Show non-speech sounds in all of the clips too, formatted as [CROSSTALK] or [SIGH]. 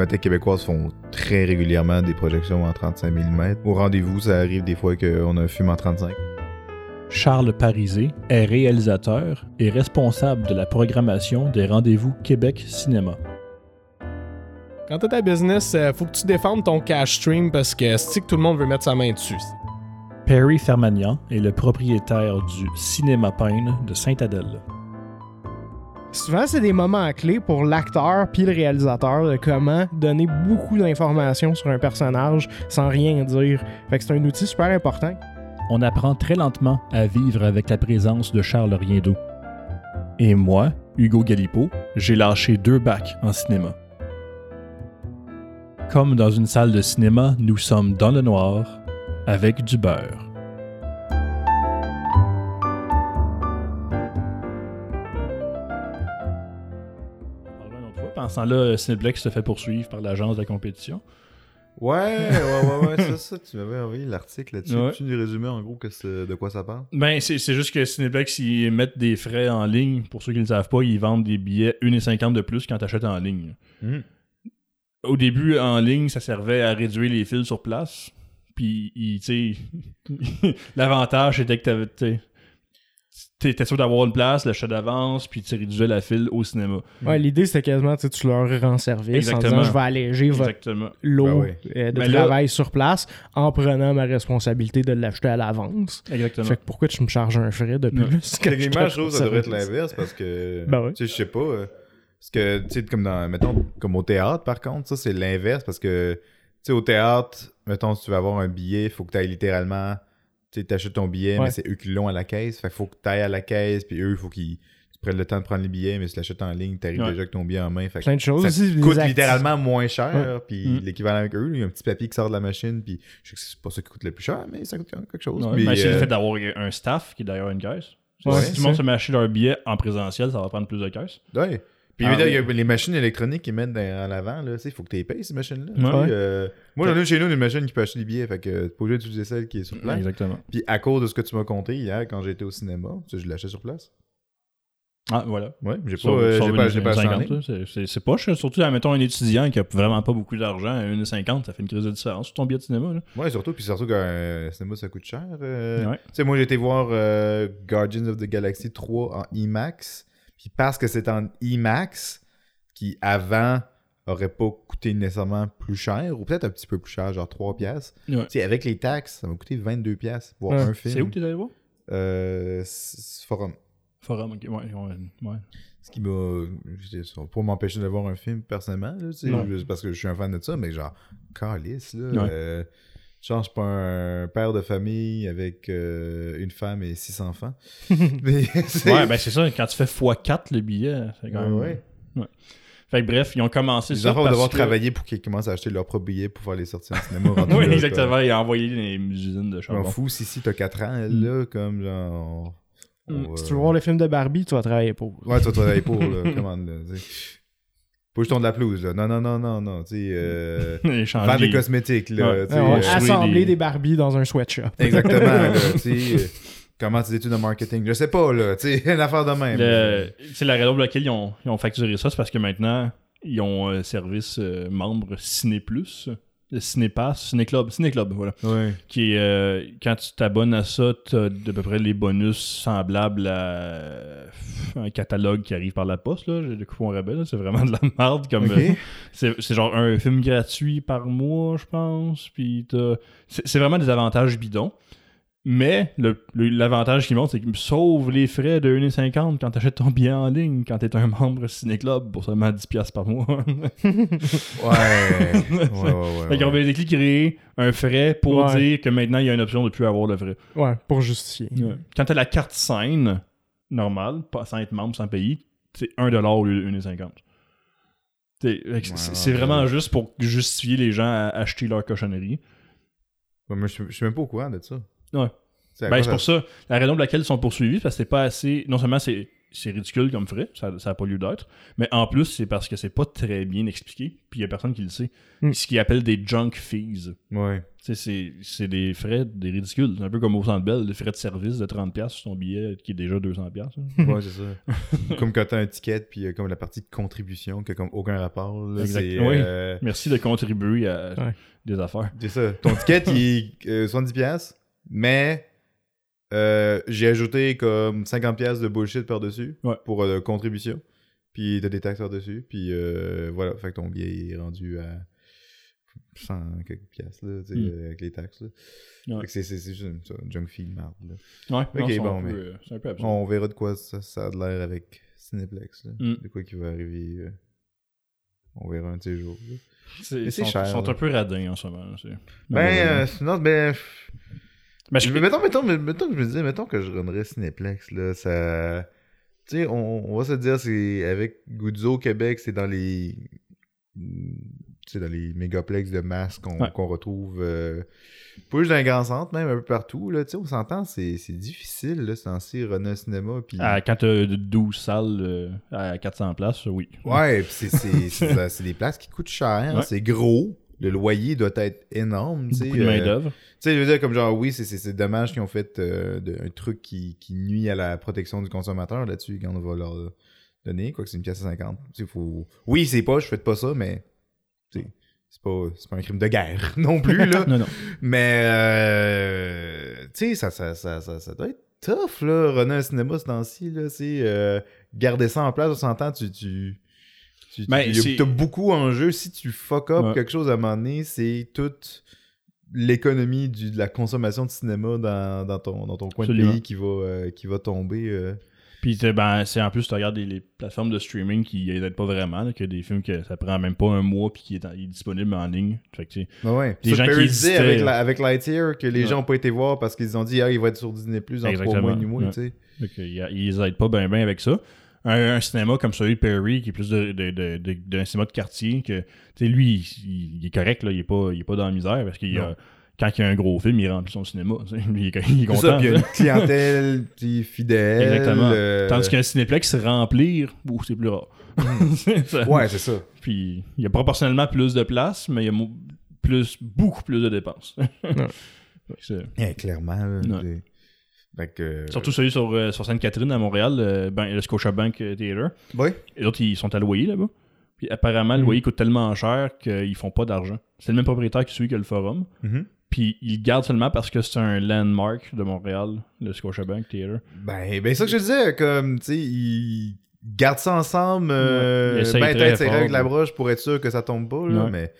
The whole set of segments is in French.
Cinémathèques québécoises font très régulièrement des projections en 35 mm. Au rendez-vous, ça arrive des fois qu'on a un film en 35. Charles Parisé est réalisateur et responsable de la programmation des rendez-vous Québec Cinéma. Quand t'as ta business, euh, faut que tu défendes ton cash stream parce que c'est que tout le monde veut mettre sa main dessus? Perry Fermagnan est le propriétaire du Cinéma Pine de Sainte-Adèle. Souvent, c'est des moments clés pour l'acteur puis le réalisateur de comment donner beaucoup d'informations sur un personnage sans rien dire. Fait que c'est un outil super important. On apprend très lentement à vivre avec la présence de Charles Riendeau. Et moi, Hugo Galipo, j'ai lâché deux bacs en cinéma. Comme dans une salle de cinéma, nous sommes dans le noir avec du beurre. Pensant là, Cineplex se fait poursuivre par l'agence de la compétition. Ouais, ouais, ouais, ouais, ça, ça, tu m'avais envoyé l'article là-dessus. Ouais. Tu nous résumais en gros que c'est- de quoi ça parle? Ben, c'est c'est juste que Cineplex, ils mettent des frais en ligne. Pour ceux qui ne le savent pas, ils vendent des billets 1,50$ de plus quand tu achètes en ligne. Hmm. Au début, en ligne, ça servait à réduire les fils sur place. Puis, tu sais, [LAUGHS] l'avantage, c'était que t'avais, tu t'étais sûr d'avoir une place, l'achat d'avance, puis tu réduisais la file au cinéma. Ouais, l'idée c'était quasiment tu leur rends service Exactement. en disant je vais alléger votre lot Ben ouais. euh, de Ben là- travail sur place en prenant ma responsabilité de l'acheter à l'avance. Exactement. Fait que pourquoi tu me charges un frais de plus? Techniquement, je trouve que ça devrait être l'inverse parce que. Ben ouais. Tu sais, je sais pas. euh, Parce que, tu sais, comme dans. Mettons, comme au théâtre, par contre, ça, c'est l'inverse parce que, tu sais, au théâtre, mettons, si tu veux avoir un billet, il faut que tu ailles littéralement. Tu sais, t'achètes ton billet, Ouais. mais c'est eux qui l'ont à la caisse. Fait qu'il faut que tu ailles à la caisse, puis eux, il faut qu'ils tu prennes le temps de prendre les billets, mais si tu l'achètes en ligne, t'arrives Ouais. déjà avec ton billet en main. Fait que Plein de choses ça coûte littéralement moins cher, puis Mm. l'équivalent avec eux, il y a un petit papier qui sort de la machine, puis je sais que c'est pas ça qui coûte le plus cher, mais ça coûte quand même quelque chose. Puis, mais c'est le euh, fait d'avoir un staff qui est d'ailleurs une caisse. Ouais, si tout le monde ça. se met à acheter leur billet en présentiel, ça va prendre plus de caisses. Ouais. Puis Ah, évidemment, il y a oui. les machines électroniques qui mettent dans- en avant, là, il faut que tu les payes ces machines-là. Ouais. euh, moi, j'en ai chez nous une machine qui peut acheter des billets, fait que t'es pas obligé d'utiliser celle qui est sur place. Exactement. Puis à cause de ce que tu m'as conté hier quand j'étais au cinéma, tu sais, je l'achète sur place. Ah, voilà. J'ai pas, Sur- euh, j'ai pas, j'ai pas acheté en 1,50, ligne. là, c'est- poche, surtout, admettons, un étudiant qui a vraiment pas beaucoup d'argent, à 1,50, ça fait une crise de différence sur ton billet de cinéma. Là. Ouais, surtout, puis surtout qu'un cinéma ça coûte cher. euh. Ouais. Tu sais, moi j'ai été voir euh, Guardians of the Galaxy 3 en IMAX, puis parce que c'est en IMAX, qui avant aurait pas coûté nécessairement plus cher, ou peut-être un petit peu plus cher, genre 3 piastres. Ouais. Tu sais, avec les taxes, ça m'a coûté 22 piastres voir Ouais. un film. C'est où que t'es allé voir? Euh, Forum. Forum, ok, ouais, ouais. Ce qui m'a. Pour m'empêcher de voir un film personnellement, là, tu sais, parce que je suis un fan de ça, mais genre, calice, là. Ouais. euh, genre, je suis pas un père de famille avec euh, une femme et six enfants. [LAUGHS] mais c'est- Ouais, ben c'est ça, quand tu fais x4 le billet, c'est quand même. Ouais, ouais. Fait que bref, ils ont commencé Les ça. enfants vont devoir que- travailler pour qu'ils commencent à acheter leurs propres billets pour faire les sorties en cinéma. [LAUGHS] Oui, là, exactement, et envoyer les usines de quoi. Je charbon. m'en fous si si t'as 4 ans, Mm. là, comme genre. on Mm. va- Si tu veux voir le film de Barbie, tu vas travailler pour. Ouais, tu vas travailler pour, là. [LAUGHS] Commande, là. tu sais. Pas juste ton de la pelouse, là. Non, non, non, non, non. Tu sais, euh, [LAUGHS] vendre des cosmétiques, là. Ouais. ouais, euh, assembler des- des Barbies dans un sweatshop. [LAUGHS] Exactement, là, [LAUGHS] tu sais. euh, Comment tes études en marketing? Je sais pas, là, tu sais, une affaire de même. Le- C'est la raison pour laquelle ils ont, ils ont facturé ça, c'est parce que maintenant, ils ont un service euh, membre Ciné Plus, le Cinépass, Ciné-Club, Ciné-Club, voilà. Ouais. Qui est, euh, quand tu t'abonnes à ça, t'as de peu près les bonus semblables à un catalogue qui arrive par la poste, là, coupons rabais, c'est vraiment de la merde, comme... Ok. euh, c'est genre un film gratuit par mois, je pense. Puis c'est vraiment des avantages bidons. Mais le- le- l'avantage qui monte, c'est qu'il me sauve les frais de 1,50$ quand t'achètes ton billet en ligne, quand t'es un membre Ciné-Club pour seulement 10$ par mois. [LAUGHS] Ouais. ouais, ouais, ouais. Fait ouais. basically créé un frais pour Ouais. dire que maintenant il y a une option de plus avoir de frais. Ouais, pour justifier. Quand t'as la carte scène normale, pas sans être membre, sans payer, c'est 1$ au lieu de 1,50$. T'sais, fait que c'est- Ouais, c'est ouais, vraiment ouais. juste pour justifier les gens à acheter leur cochonnerie. Ouais, je je suis même pas au courant de ça. Ouais. Ben, c'est pour ça. La raison pour laquelle ils sont poursuivis, parce que c'est pas assez. Non seulement c'est c'est ridicule comme frais, ça n'a pas lieu d'être. Mais en plus, c'est parce que c'est pas très bien expliqué, puis il y a personne qui le sait. Mm. Ce qu'ils appellent des junk fees. Ouais. C'est- c'est des frais, des ridicules. C'est un peu comme au Centre Bell, des frais de service de 30$ sur ton billet qui est déjà 200$. hein. Ouais, c'est ça. [LAUGHS] comme quand t'as un ticket, puis euh, comme la partie contribution, qui a comme aucun rapport. là, Exact. c'est, Oui. euh, Merci de contribuer à Ouais. des affaires. C'est ça. Ton ticket, il est euh, 70$, mais euh, j'ai ajouté comme 50$ de bullshit par-dessus Ouais. pour euh, contribution. Puis t'as des taxes par-dessus. Puis euh, voilà, fait que ton billet est rendu à 100 quelques piastres, là, tu sais, Mm. euh, avec les taxes. Là. Ouais. Fait que c'est, c'est, c'est juste ça, junk fee de merde. Là. Ouais, Ok, c'est un bon, peu, mais- c'est un peu. On verra de quoi ça, ça a de l'air avec Cineplex. Là. Mm. De quoi qui va arriver. On verra un de ces jours. C'est- Ils sont, cher, ils sont un peu radins en ce moment. Ben, euh, non, ben. Ben, je- Mais mettons, mettons, mais- mettons que je me disais, mettons que je runnerais Cineplex, là, ça... Tu sais, on, on va se dire, c'est avec Guzzo Québec, c'est dans les... Sais, dans les mégaplex de masse qu'on Ouais. retrouve, euh, juste dans les grands centres, même un peu partout, là, tu sais, on s'entend, c'est c'est difficile, là, censé runner un cinéma, puis... à- quand t'as 12 salles euh, à 400 places, oui. Ouais, c'est- c'est c'est- c'est des places qui coûtent cher, Ouais. c'est gros, le loyer doit être énorme, tu sais. Beaucoup de euh, main-d'œuvre. Tu sais, je veux dire, comme genre, oui, c'est- dommage qu'ils ont fait euh, de- un truc qui, qui nuit à la protection du consommateur là-dessus, quand on va leur donner, quoi que c'est une pièce à 50. Tu sais, faut... Oui, c'est pas, je fais pas ça, mais c'est pas, pas un crime de guerre [LAUGHS] non plus, là. Non, non. mais, euh, tu sais, ça, ça, ça, ça, ça doit être tough, là, runner un cinéma ce temps-ci, là, c'est euh, garder ça en place, on s'entend, tu... tu tu, tu- Ben, y a- c'est- t'as beaucoup en jeu. Si tu fuck up Ouais. quelque chose à un moment donné, c'est toute l'économie de la consommation de cinéma dans, dans ton, dans ton coin Absolument. de pays qui va, euh, qui va tomber. euh. Puis ben, c'est en plus, tu regardes les, les plateformes de streaming qui aident pas vraiment, là, que des films que ça prend même pas un mois puis qui est, en- est disponible en ligne. Fait que, tu Ben ouais. Les gens qui avec, la, avec Lightyear que les Ouais. gens n'ont pas été voir parce qu'ils ont dit ah, il va être sur Disney Plus dans trois mois et demi, Ouais. tu ils aident pas bien bien avec ça. Un, un cinéma comme celui de Perry, qui est plus de, de, de- de- d'un cinéma de quartier, que tu sais, lui, il, il est correct, là, il, est pas, il est pas dans la misère parce qu'il a- quand il y a un gros film, il remplit son cinéma. [LAUGHS] il est, il est ça, content. puis il y a une clientèle fidèle. Exactement. euh. Tandis qu'un cinéplex remplir, c'est plus rare. [LAUGHS] Ça- Ouais, c'est ça. Puis il y a proportionnellement plus de place, mais il y a plus, beaucoup plus de dépenses. [LAUGHS] Eh, clairement. là, Ouais. Que, Surtout celui sur, euh, sur Sainte-Catherine à Montréal, euh, ben, le Scotiabank euh, Theater. Ouais. Et l'autre, ils sont à loyer là-bas. Puis apparemment, le Mm. loyer coûte tellement cher qu'ils font pas d'argent. C'est le même propriétaire qui suit que le forum. Mhm. Puis ils le gardent seulement parce que c'est un landmark de Montréal, le Scotiabank Theater. Ben, ben ça que je disais, comme, tu sais, ils gardent ça ensemble, euh, Ouais, ben tête serrée avec la broche pour être sûr que ça tombe pas, là, Ouais. mais,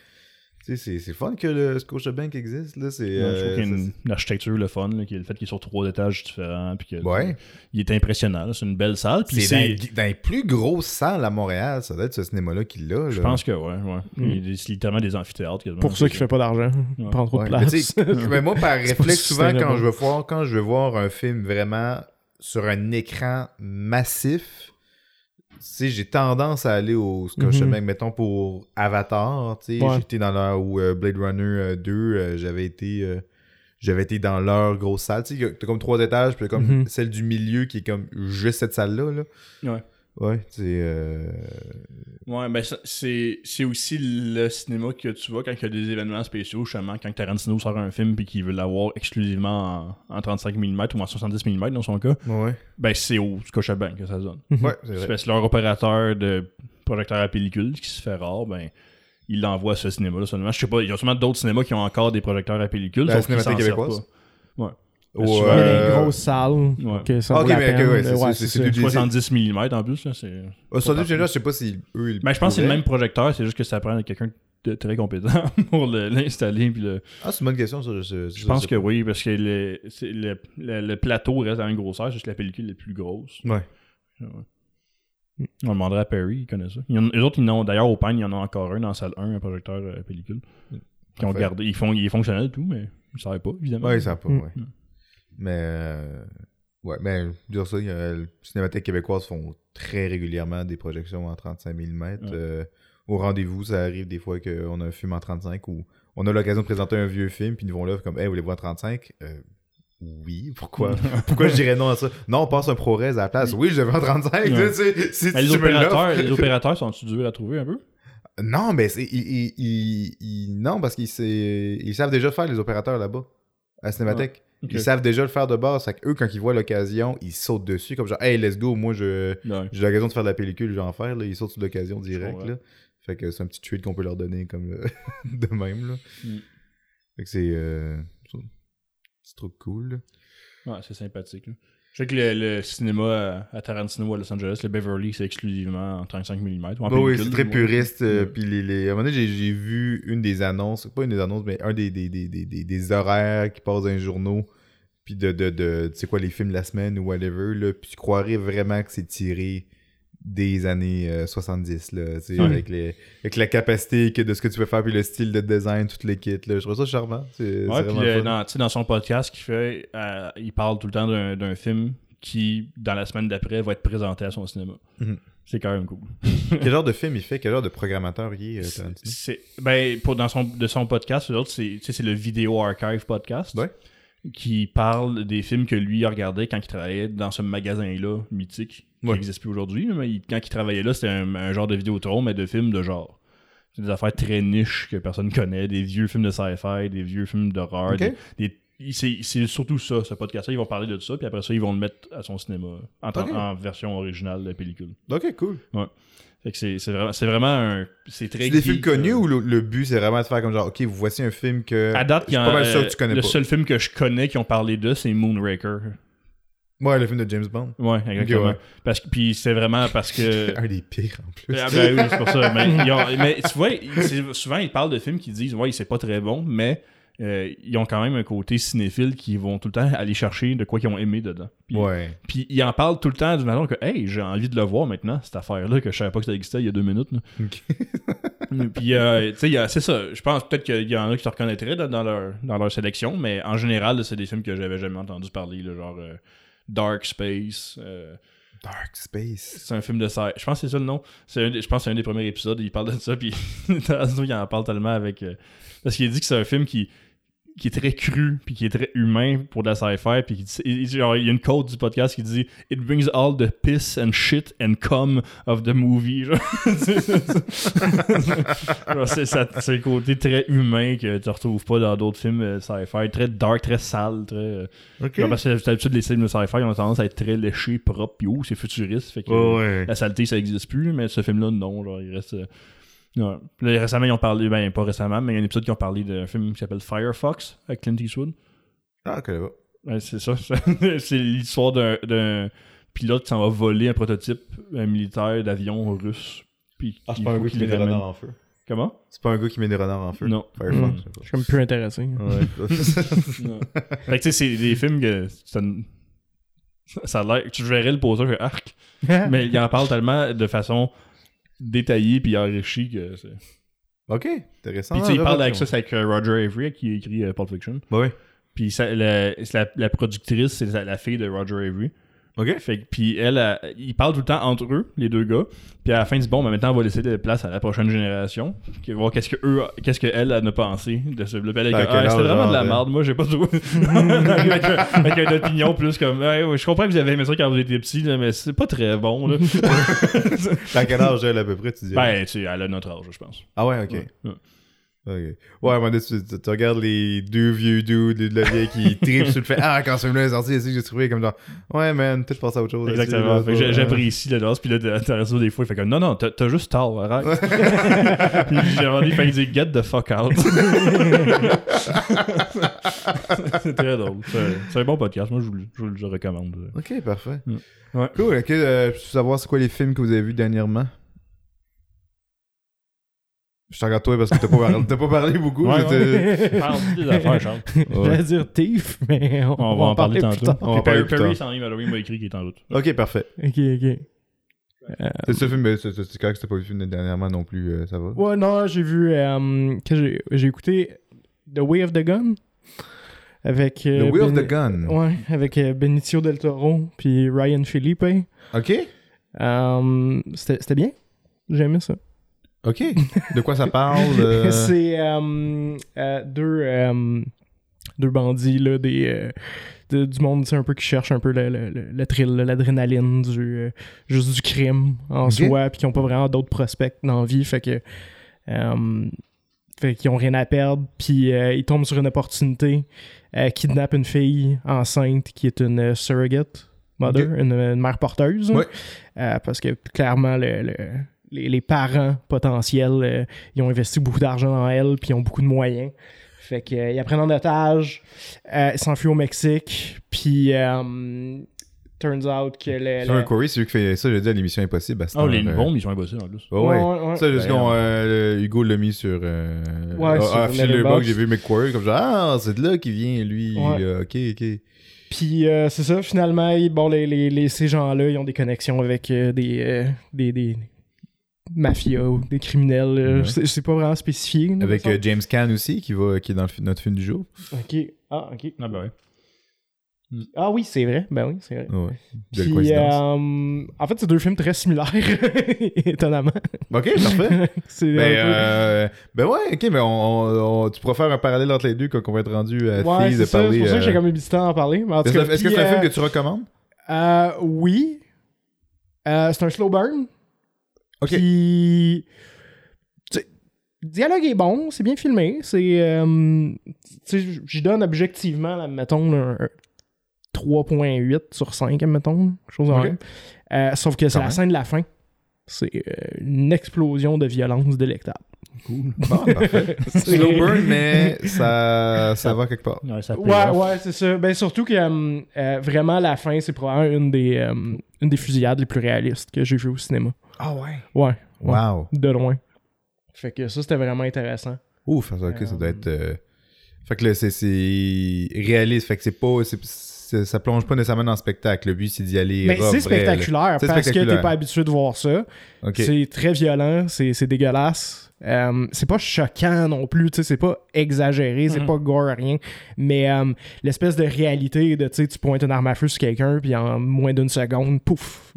c'est- c'est fun que le Scotiabank existe, là, c'est... Ouais, je euh, trouve qu'il y a une, une architecture le fun, là, qui est le fait qu'il est sur trois étages différents. Puis que, Ouais. Il est impressionnant. C'est une belle salle. C'est dans, c'est. les- plus grosses salles à Montréal, ça doit être ce cinéma-là qui l'a, là. Je pense que ouais, ouais. Mm. Il y a- C'est littéralement des amphithéâtres. quasiment. Pour ça qu'il fait pas d'argent. Il Ouais. prend trop Ouais, de mais place. sais, mais moi, par [LAUGHS] réflexe, souvent, quand je, veux voir, quand je veux voir un film vraiment sur un écran massif, sais, j'ai tendance à aller au Scotiabank, mettons, pour Avatar, tu sais, Ouais. j'étais dans leur, ou euh, Blade Runner euh, 2, euh, j'avais été... euh, j'avais été dans leur grosse salle. Tu sais, t'as comme trois étages, puis comme Mhm. celle du milieu qui est comme juste cette salle-là. Là. Ouais. Ouais, c'est. Euh... Ouais, ben c'est aussi le cinéma que tu vois quand il y a des événements spéciaux, justement, quand Tarantino sort un film et qu'il veut l'avoir exclusivement en, en 35 mm ou en 70 mm dans son cas, Ouais, ben c'est au Scotiabank que ça donne. ouais, c'est leur opérateur de projecteur à pellicule, ce qui se fait rare, ben il l'envoie à ce cinéma-là seulement. Je sais pas, il y a sûrement d'autres cinémas qui ont encore des projecteurs à pellicule. La servent québécoise? Ouais. Au, souvent, Il y a euh, des grosses salles. Ouais. que ça Ok, vaut la mais ok, peine. ouais, c'est- Ouais, c'est- c'est c'est ça. du- 70 mm en plus, là, c'est. Sans doute, parfait. là, je sais pas si eux. ils Mais je pense que c'est le même projecteur, c'est juste que ça prend quelqu'un de très compétent [LAUGHS] pour le- l'installer. Puis le... Ah, c'est une bonne question, ça. Je, Je pense que oui, parce que le, le, le- le plateau reste à la même grosseur, c'est juste que la pellicule est plus grosse. Ouais. Ouais. On demanderait à Perry, il connaît ça. Il y en, eux autres, ils n'ont, d'ailleurs, au Pine, il y en a encore un dans la salle 1, un projecteur à pellicule. Qui ont gardé, ils font, il est fonctionnel et tout, mais ils ne savaient pas, évidemment. Ouais, ça pas, Mm. ouais. Mais. euh, Ouais, mais dire ça, il y a- le Cinémathèque québécoise font très régulièrement des projections en 35 mm. Ouais. euh, au rendez-vous, ça arrive des fois qu'on a un film en 35 ou on a l'occasion de présenter un vieux film, puis ils nous vont là comme, hey, vous voulez voir en 35 Euh, oui, [LAUGHS] pourquoi? [LAUGHS] Pourquoi je dirais non à ça? Non, on passe un ProRes à la place. Oui, je vais en 35. Ouais. tu sais, si Mais les tu opérateurs, les [LAUGHS] opérateurs sont-tu durs à trouver un peu? Non, mais c'est- ils, ils- ils- ils- non, parce qu'ils ils savent déjà faire les opérateurs là-bas, à Cinémathèque. Ils savent déjà le faire de base. Fait eux, quand ils voient l'occasion, ils sautent dessus, comme genre, hey, let's go, moi, Ouais. j'ai l'occasion de faire de la pellicule, je vais en faire. Là. Ils sautent sur l'occasion direct. Là. Fait que c'est un petit tweet qu'on peut leur donner comme le- [LAUGHS] de même. Là. Mm. Fait que c'est. euh, C'est trop cool. là. Ouais, c'est sympathique. là. Je sais que le, le cinéma à, à Tarantino à Los Angeles, le Beverly, c'est exclusivement en 35 mm. Bah oui, c'est très puriste. euh, Puis les, les- à un moment donné, j'ai, vu une des annonces, pas une des annonces, mais un des, des, des, des, des, des horaires qui passent dans les journaux. Puis de, de, de tu sais quoi, les films de la semaine ou whatever. Là, puis tu croirais vraiment que c'est tiré des années euh, 70. Là, tu sais, Ouais. avec, les, avec la capacité que de ce que tu peux faire, puis le style de design, toutes les kits. Là. Je trouve ça charmant. Ouais, puis fun. dans, dans son podcast qu'il fait, euh, il parle tout le temps d'un film qui, dans la semaine d'après, va être présenté à son cinéma. Mhm. C'est quand même cool. [LAUGHS] Quel genre de film il fait? Quel genre de programmateur il est, euh, ben, pour, dans son, de son podcast, l'autre, c'est, le Vidéo Archive Podcast. Ouais. Qui parle des films que lui a regardés quand il travaillait dans ce magasin-là, mythique, qui Ouais. n'existe plus aujourd'hui. Mais il- quand il travaillait là, c'était un, un genre de vidéotron, mais de films de genre. C'est des affaires très niches que personne connaît, des vieux films de sci-fi, des vieux films d'horreur. Des- c'est, surtout ça, ce podcast-là. Ils vont parler de ça, puis après ça, ils vont le mettre à son cinéma en, en version originale de pellicule. Ok, cool. Que c'est, c'est vraiment, c'est vraiment un. C'est très C'est des films connus euh, ou le, le but c'est vraiment de faire comme genre, ok, vous voici un film que. À date, je il y suis pas mal sûr que tu connais le pas. seul film que je connais qui ont parlé de, c'est Moonraker. Ouais, le film de James Bond. Ouais, exactement. ouais. Parce que, puis c'est vraiment parce que. [LAUGHS] Un des pires en plus. Ah ben oui, c'est pour ça. Mais, [LAUGHS] ont- mais tu vois, souvent ils parlent de films qui disent ouais, c'est pas très bon, mais euh, ils ont quand même un côté cinéphile qui vont tout le temps aller chercher de quoi qu'ils ont aimé dedans. Puis, Ouais. puis ils en parlent tout le temps d'une façon que hey, j'ai envie de le voir maintenant, cette affaire-là, que je savais pas que ça existait il y a deux minutes. là. Puis, euh, tu sais, c'est ça. Je pense peut-être qu'il y en a qui se reconnaîtraient là, dans, leur, dans leur sélection, mais en général, c'est des films que j'avais jamais entendu parler, là, genre euh, Dark Space. euh, Dark Space. c'est un film de sci Je pense que c'est ça le nom. Un je pense que c'est un des premiers épisodes. Il parle de ça, puis [LAUGHS] Tarantino, il en parle tellement avec. euh, parce qu'il dit que c'est un film qui, qui est très cru, puis qui est très humain pour de la sci-fi. Puis qui dit- il, genre, il y a une quote du podcast qui dit It brings all the piss and shit and cum of the movie. [LAUGHS] C'est, le côté très humain que tu retrouves pas dans d'autres films euh, sci-fi. Très dark, très sale. Très, euh, Ok. genre, parce que d'habitude, les films de sci-fi ont tendance à être très léchés, propres, puis oh, c'est futuriste. Fait que, ouais. la saleté, ça existe plus, mais ce film-là, non. Genre, il reste. Ouais. Là, récemment, ils ont parlé, ben pas récemment, mais il y a un épisode qui ont parlé d'un film qui s'appelle Firefox avec Clint Eastwood. Ah, ok, là-bas. Ouais, c'est ça. [LAUGHS] c'est l'histoire d'un- d'un pilote qui s'en va voler un prototype euh, militaire d'avion russe. Puis Ah, c'est pas un gars qui met des renards en feu. Comment? C'est pas un gars qui met des renards en feu. Non. Firefox. Mm. Je suis comme plus intéressé. Ouais. [LAUGHS] [LAUGHS] Non. Fait que tu sais, c'est des films que. ça, ça a l'air. Tu verrais le poster, je arc. mais il en parle tellement de façon détaillée puis enrichie que c'est. ok, intéressant. Puis tu sais, il parle avec ça, c'est avec euh, Roger Avery qui a écrit euh, Pulp Fiction. Bah ouais. Puis ça, la, c'est la, la productrice, c'est la, la fille de Roger Avery. Ok. Fait que, puis elle, elle, ils parlent tout le temps entre eux, les deux gars. Puis à la fin, ils disent bon, ben maintenant, on va laisser de la place à la prochaine génération. Qui va voir qu'est-ce que eux, qu'est-ce qu'elle a pensé de ce bleu. Elle ah, c'était vraiment de la merde. Moi, j'ai pas trop. [LAUGHS] avec, un- avec une opinion plus comme, je comprends que vous avez aimé ça quand vous étiez petit, là, mais c'est pas très bon. Là. [LAUGHS] T'as quel âge elle à peu près, tu dis? Ben, tu sais, elle a notre âge, je pense. Ah ouais, ok. Ouais, ouais. Ouais, à un moment donné, tu, tu- tu regardes les deux vieux dudes de la vieille qui [LAUGHS] tripent sur le fait Ah, quand ce film-là est sorti, c'est que j'ai trouvé comme genre Ouais, man, peut-être passer à autre chose. Exactement. J'apprécie le danse, puis là, t'as- raison des fois, il fait comme non, non, t'as juste tort, arrête. [LAUGHS] puis j'ai envie de dire get the fuck out. [LAUGHS] c'est très drôle. C'est un bon podcast, moi je vous, le- je vous le recommande. Ok, parfait. Mm. Ouais. Cool. Ok, euh, je veux savoir c'est quoi les films que vous avez vus dernièrement? Je te regarde toi parce que t'as pas, parlé- [LAUGHS] t'as pas parlé beaucoup. Ouais, j'étais- [LAUGHS] Parle des [LAUGHS] affaires, Charles. J'allais dire Thief, mais on, On va en parler plus tantôt. tard. On va en Perry, parler plus Perry tard. sans Mallory m'a écrit qu'il est en route. Ok, parfait. Ok, ok. C'est ce film, mais c'est c'est correct que t'as pas vu le film dernièrement non plus, euh, ça va? Ouais, non, j'ai vu. euh, que j'ai j'ai écouté The Way of the Gun. Avec. The euh, Way of the Gun? Ouais, avec euh, Benicio del Toro puis Ryan Felipe. Ok. Euh, C'était c'était bien. J'ai aimé ça. Ok. De quoi ça parle euh, [LAUGHS] C'est euh, euh, deux, deux bandits, là, des, de- du monde, un peu qui cherche un peu le, le, le- thrill, l'adrénaline, du, juste du crime en soi, puis qui ont pas vraiment d'autres prospects dans la vie, fait que. fait qu'ils ont rien à perdre, puis ils tombent sur une opportunité, kidnappent une fille enceinte qui est une surrogate mother, une, une mère porteuse. Ouais. Parce que clairement, le- le- les, les parents potentiels, euh, ils ont investi beaucoup d'argent dans elle, puis ils ont beaucoup de moyens. Fait qu'ils la prennent en otage, euh, ils s'enfuient au Mexique, puis euh, turns out que le... Sean le- Corey, c'est lui qui fait ça, je dis à l'émission Impossible. à Oh, les heure, euh, bombes, ils sont impossibles en plus. Ouais, ouais. Ouais, ouais, ouais. Ça, juste Ben, qu'on, euh, Hugo l'a mis sur. Euh, Ouais, ah, sur ah, j'ai vu McQuarrie comme genre, ah, c'est de là qu'il vient, lui. Ouais. ok, ok. Puis euh, c'est ça, finalement, bon, les, les, les- ces gens-là, ils ont des connexions avec euh, des, euh, des, des mafias ou des criminels. euh, Ouais. je sais- C'est pas vraiment spécifié. Avec euh. James Caan aussi, qui, va, qui est dans le notre film du jour. Ok. Ah, ok. Ah, ben ouais. Ah oui, c'est vrai. Ben oui, c'est vrai. Ouais. Puis, euh, en fait, c'est deux films très similaires, [LAUGHS] étonnamment. Ok, parfait. [LAUGHS] c'est ben, un peu- euh, ben ouais, ok, mais on, on- on- tu pourras faire un parallèle entre les deux quand on va être rendu à ouais, c'est de ça. C'est parler. pour ça que j'ai euh, comme hésitant à en parler. Mais en tout Est-ce cas, que est-ce que puis, c'est un film que tu recommandes? euh, oui. Euh, c'est un slow burn. Ok. Puis, tu sais, le dialogue est bon, c'est bien filmé. C'est, euh, tu sais, j'y donne objectivement, là, mettons, un, un 3.8 sur 5, mettons, chose. Euh, sauf que c'est la scène de la fin. C'est euh, une explosion de violence délectable. Bon, parfait. [LAUGHS] Slow burn, mais [LAUGHS] ça, ça va quelque part. Ouais, ça Ouais, c'est ça. Ben, surtout que euh, euh, vraiment, la fin, c'est probablement une des, euh, une des fusillades les plus réalistes que j'ai vues au cinéma. Ah ouais? Ouais, Wow. de loin. Fait que ça, c'était vraiment intéressant. Ouf, ça, ok, ça doit être. euh, Fait que là, c'est- c'est réaliste. Fait que c'est pas. Ça plonge pas nécessairement dans le spectacle. Le but, c'est d'y aller. Mais rough, c'est spectaculaire parce que t'es pas habitué de voir ça. C'est très violent, c'est c'est dégueulasse. Euh, c'est pas choquant non plus, tu sais, c'est pas exagéré, c'est Mhm. pas gore, rien. Mais euh, l'espèce de réalité de, tu sais, tu pointes une arme à feu sur quelqu'un, puis en moins d'une seconde, pouf,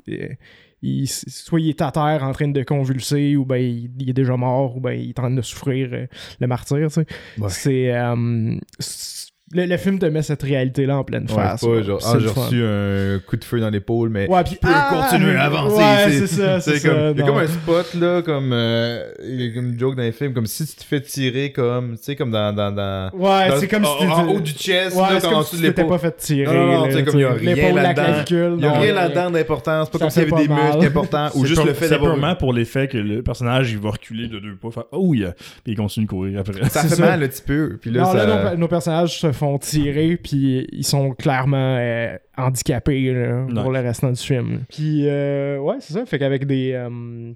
il, soit il est à terre en train de convulser, ou ben il, il est déjà mort, ou ben il est en train de souffrir euh, le martyr, tu sais. Ouais. C'est... euh, c'est- le, le film te met cette réalité-là en pleine face. c'est pas ouais. genre, C'est ah, j'ai reçu un coup de feu dans l'épaule, mais Ouais, puis je peux continuer à avancer. Ouais, c'est ça, c'est c'est comme, ça. il y a comme un spot là, comme, euh, il y a comme une joke dans les films, comme si tu te fais tirer comme, tu sais, comme dans, dans, dans, Ouais, c'est comme en, si en t'étais- haut du chest, Ouais, là, c'est comme en si de tu t'étais l'épaule. pas fait tirer. Non, non, non, tu comme il y a tu rien L'épaule, la là-dedans. clavicule. Il y a non, rien là-dedans d'important, c'est pas comme s'il y avait des muscles importants, [LAUGHS] ou C'est juste le fait C'est d'avoir. purement pour l'effet que le personnage il va reculer de deux pas, faire oh yeah, puis il continue de courir après. Ça C'est fait mal un petit peu, puis là, non, là, ça... nos, nos personnages se font tirer, puis ils sont clairement euh, handicapés là, pour le restant du film. Puis, euh, ouais, c'est ça. Fait qu'avec des. euh,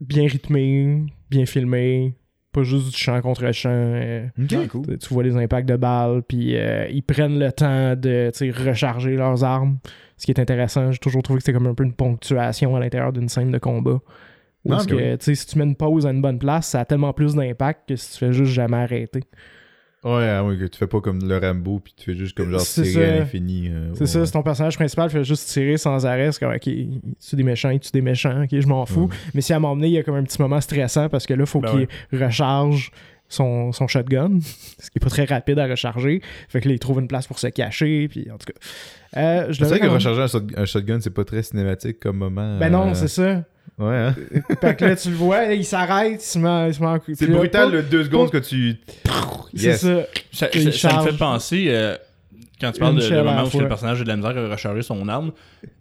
bien rythmés, bien filmés, pas juste du chant contre chant. tu- vois les impacts de balles, puis ils prennent le temps de recharger leurs armes. Ce qui est intéressant, j'ai toujours trouvé que c'était comme un peu une ponctuation à l'intérieur d'une scène de combat. Où Ah, ben que, si tu mets une pause à une bonne place, ça a tellement plus d'impact que si tu fais juste jamais arrêter. Ouais, ah oui, que tu fais pas comme le Rambo, puis tu fais juste comme genre tirer à l'infini. euh, C'est ouais. ça, c'est ton personnage principal, fait juste tirer sans arrêt. C'est comme, ok, il tue des méchants, il tue des méchants, ok, je m'en fous. Ouais. Mais si à un moment donné, il y a comme un petit moment stressant parce que là, il faut Ben qu'il recharge son, son shotgun, [LAUGHS] ce qui est pas très rapide à recharger. Fait que là, il trouve une place pour se cacher, puis en tout cas. Euh, je C'est vrai que recharger un, shot- un shotgun, c'est pas très cinématique comme moment. Ben non, euh, c'est ça. Ouais, hein? [LAUGHS] fait que là, tu le vois, là, il s'arrête, il se met, il se met en C'est brutal, le deux secondes que tu. C'est ça. Ça, Il ça- ça me fait penser, euh, quand tu parles de, la moment où fois. le personnage a de la misère à recharger son arme,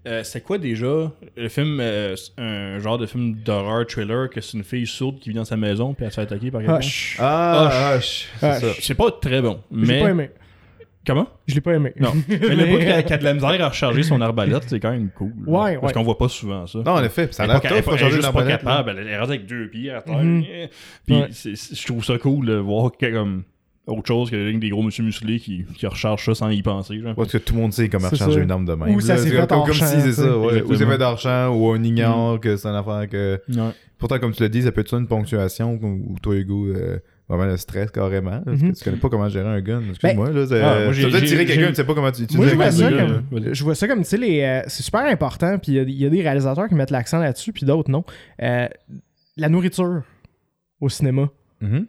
euh, c'est quoi déjà le film, euh, un genre de film d'horreur thriller que c'est une fille sourde qui vit dans sa maison puis elle se fait attaquer par quelqu'un? Hush. Ah, Hush. C'est Hush. ça. C'est pas très bon, mais... pas aimé. Comment? Je l'ai pas aimé. Non. [LAUGHS] mais le bout qu'elle qu'elle a de la misère à recharger son arbalète, c'est quand même cool. là. Ouais, Parce ouais. qu'on voit pas souvent ça. Non, en effet, ça a Elle est l'air pas- elle est pas- elle est changer juste pas l'arbalète, là. capable, elle est rendue avec deux pieds à terre. Mhm. Puis Ouais. c'est- c'est- je trouve ça cool de voir que, comme autre chose que des gros monsieur musclés qui, qui rechargent ça sans y penser. Genre. Parce que tout le monde sait comment C'est recharger ça. une arme de même. Ou ça Là, s'est c'est fait comme, hors comme champ, si c'est tu sais. ça, ouais. Ou c'est Exactement. fait d'argent, ou on Mm. ignore que c'est une affaire que. Ouais. Pourtant, comme tu l'as dit, ça peut être ça une ponctuation, ou toi, Hugo, euh, vraiment le stress carrément. que Mhm. tu connais pas comment gérer un gun. Excuse-moi, là. c'est- Ah, moi, j'ai- j'ai- tirer quelqu'un, tu sais pas comment tu utilises un gun, comme. Je vois ça comme, tu sais, les, euh, c'est super important, puis il y a- il y, a des réalisateurs qui mettent l'accent là-dessus, puis d'autres non. Euh, la nourriture au cinéma. Mhm.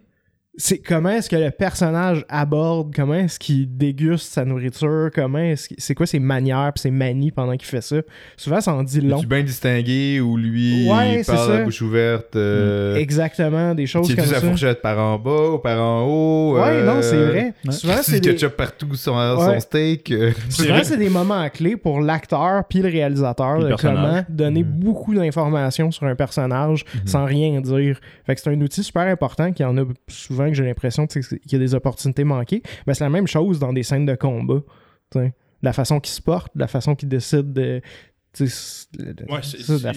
C'est comment est-ce que le personnage aborde, comment est-ce qu'il déguste sa nourriture, comment est-ce qu'il- c'est quoi ses manières pis ses manies pendant qu'il fait ça? Souvent, ça en dit long. Tu bien distingué ou lui, Ouais, il c'est parle ça. la bouche ouverte. Euh, Exactement, des choses tu comme sa ça. fourchette par en bas ou par en haut. Ouais, euh, non, c'est vrai. ouais. Souvent, tu c'est des... ketchup partout sur son Ouais. steak. euh. Souvent, c'est des moments clés pour l'acteur puis le réalisateur le de comment donner Mhm. beaucoup d'informations sur un personnage sans rien dire. Fait que c'est un outil super important qu'il y en a souvent que j'ai l'impression qu'il y a des opportunités manquées. Mais c'est la même chose dans des scènes de combat. La façon qu'il se porte, la façon qu'il décide de. Ouais, c'est, ça,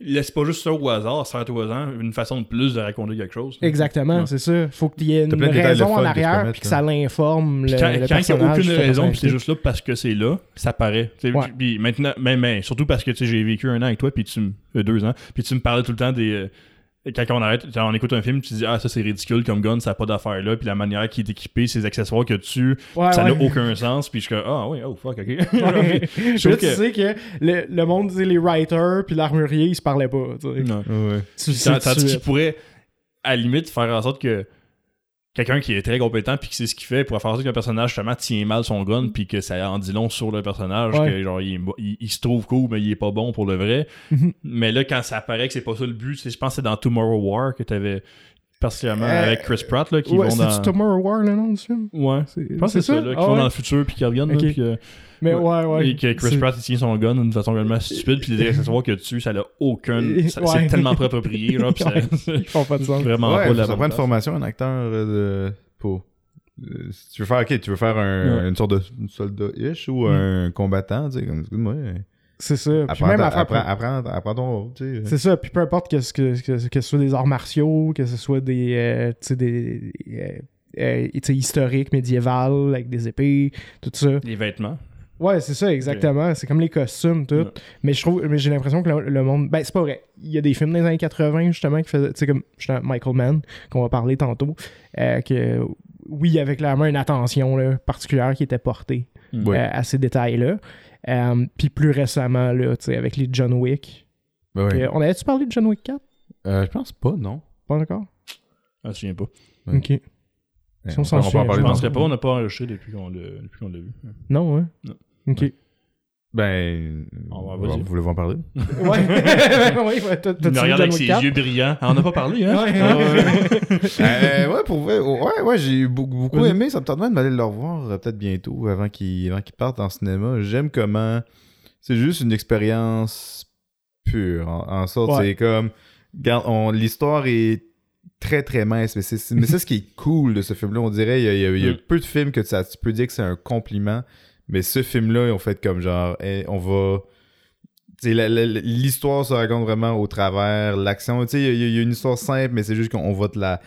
laisse pas juste ça au hasard, ça au hasard, une façon de plus de raconter quelque chose. Exactement, Ouais. c'est ça. Faut qu'il y ait une raison en arrière puis que ça l'informe. Quand le quand il n'y a aucune raison, puis c'est juste là parce que c'est là, ça paraît. Puis maintenant, mais, mais surtout parce que j'ai vécu un an avec toi, puis tu me. euh, deux ans, puis tu me parlais tout le temps des. euh, quand on arrête, quand on écoute un film, tu dis Ah, ça c'est ridicule comme gun, ça n'a pas d'affaire là, puis la manière qu'il est équipé, ses accessoires que tu. Ouais, ça n'a ouais. aucun sens, puis je suis comme Ah, oui, oh fuck, ok. [LAUGHS] Ouais. [LAUGHS] je là, trouve tu que- sais que le, le monde, tu sais, les writers puis l'armurier, ils se parlaient pas. tu sais. Non. Ouais. Tu Tant- Tandis qu'il suite. pourrait, à la limite, faire en sorte que quelqu'un qui est très compétent puis qui sait ce qu'il fait pourrait faire en sorte qu'un personnage justement tient mal son gun puis que ça en dit long sur le personnage Ouais. que genre il, il- il se trouve cool mais il est pas bon pour le vrai Mhm. mais là quand ça apparaît que c'est pas ça le but je pense que c'est dans Tomorrow War que t'avais particulièrement Euh, avec Chris Pratt là qui Ouais, vont dans c'est-tu Tomorrow War, le nom du film? ouais C'est- je pense que c'est ça, là, qui Ah vont ouais? dans le futur puis qui reviennent Ok. là, puis, euh, Mais ouais, ouais. et que Chris C'est- Pratt il tient son gun d'une façon complètement stupide puis les accessoires que tu ça a aucun [LAUGHS] ça- Ouais. c'est tellement pas approprié genre puis [LAUGHS] ça- Ils font pas de sens. vraiment Ouais, pas de la ça prend une formation, un acteur euh, de. Pour. euh, si tu veux faire, ok, tu veux faire un, Ouais. une sorte de soldat-ish ou un combattant, tu sais, comme, excuse-moi. C'est ça. Puis même affaire apprends, apprends, apprends ton rôle, tu sais. C'est ça, puis peu importe que, ce que, que, que ce soit des arts martiaux, que ce soit des, euh, tu sais, des euh, euh, tu sais, historiques, médiévales, avec des épées, tout ça. les vêtements Ouais, c'est ça, exactement. C'est comme les costumes, tout. Ouais. Mais je trouve, mais j'ai l'impression que le, le monde. Ben, c'est pas vrai. Il y a des films des années 80, justement, qui faisaient. Tu sais, comme justement, Michael Mann, qu'on va parler tantôt, euh, que oui, il y avait clairement une attention là, particulière qui était portée Ouais. euh, à ces détails-là. Euh, Puis plus récemment, là, tu sais, avec les John Wick. Ben ouais. Euh, on avait-tu parlé de John Wick 4 Euh, je pense pas, non. Pas encore? Je me souviens pas Ouais. Ok. Ouais, Si on s'en souvient, je penserais pas on n'a pas enregistré depuis qu'on l'a depuis qu'on l'a vu Non, hein? Non. Ok. Ben. On va- vous vas-y. voulez en parler? [LAUGHS] Ouais. [LAUGHS] ouais, ouais, t'as- il t'as-tu me vu regarde avec ses 4? yeux brillants Ah, on n'a pas parlé hein? Ouais. Ah, [LAUGHS] ouais. Euh, ouais, pour vrai. Ouais, ouais, j'ai beaucoup, aimé. Ça me tente même d'aller le revoir euh, peut-être bientôt, avant qu'il avant qu'il parte en cinéma. J'aime comment. C'est juste une expérience pure. En, en sorte, Ouais. c'est comme. on- L'histoire est très très mince, mais c'est mais c'est ce qui est cool de ce film-là. On dirait, il y a, il y a- il y a Mm. peu de films que ça, tu peux dire que c'est un compliment, mais ce film-là, ils ont fait comme genre, Hey, on va. L'histoire se raconte vraiment au travers, l'action. Tu sais, il y, a- une histoire simple, mais c'est juste qu'on va te la.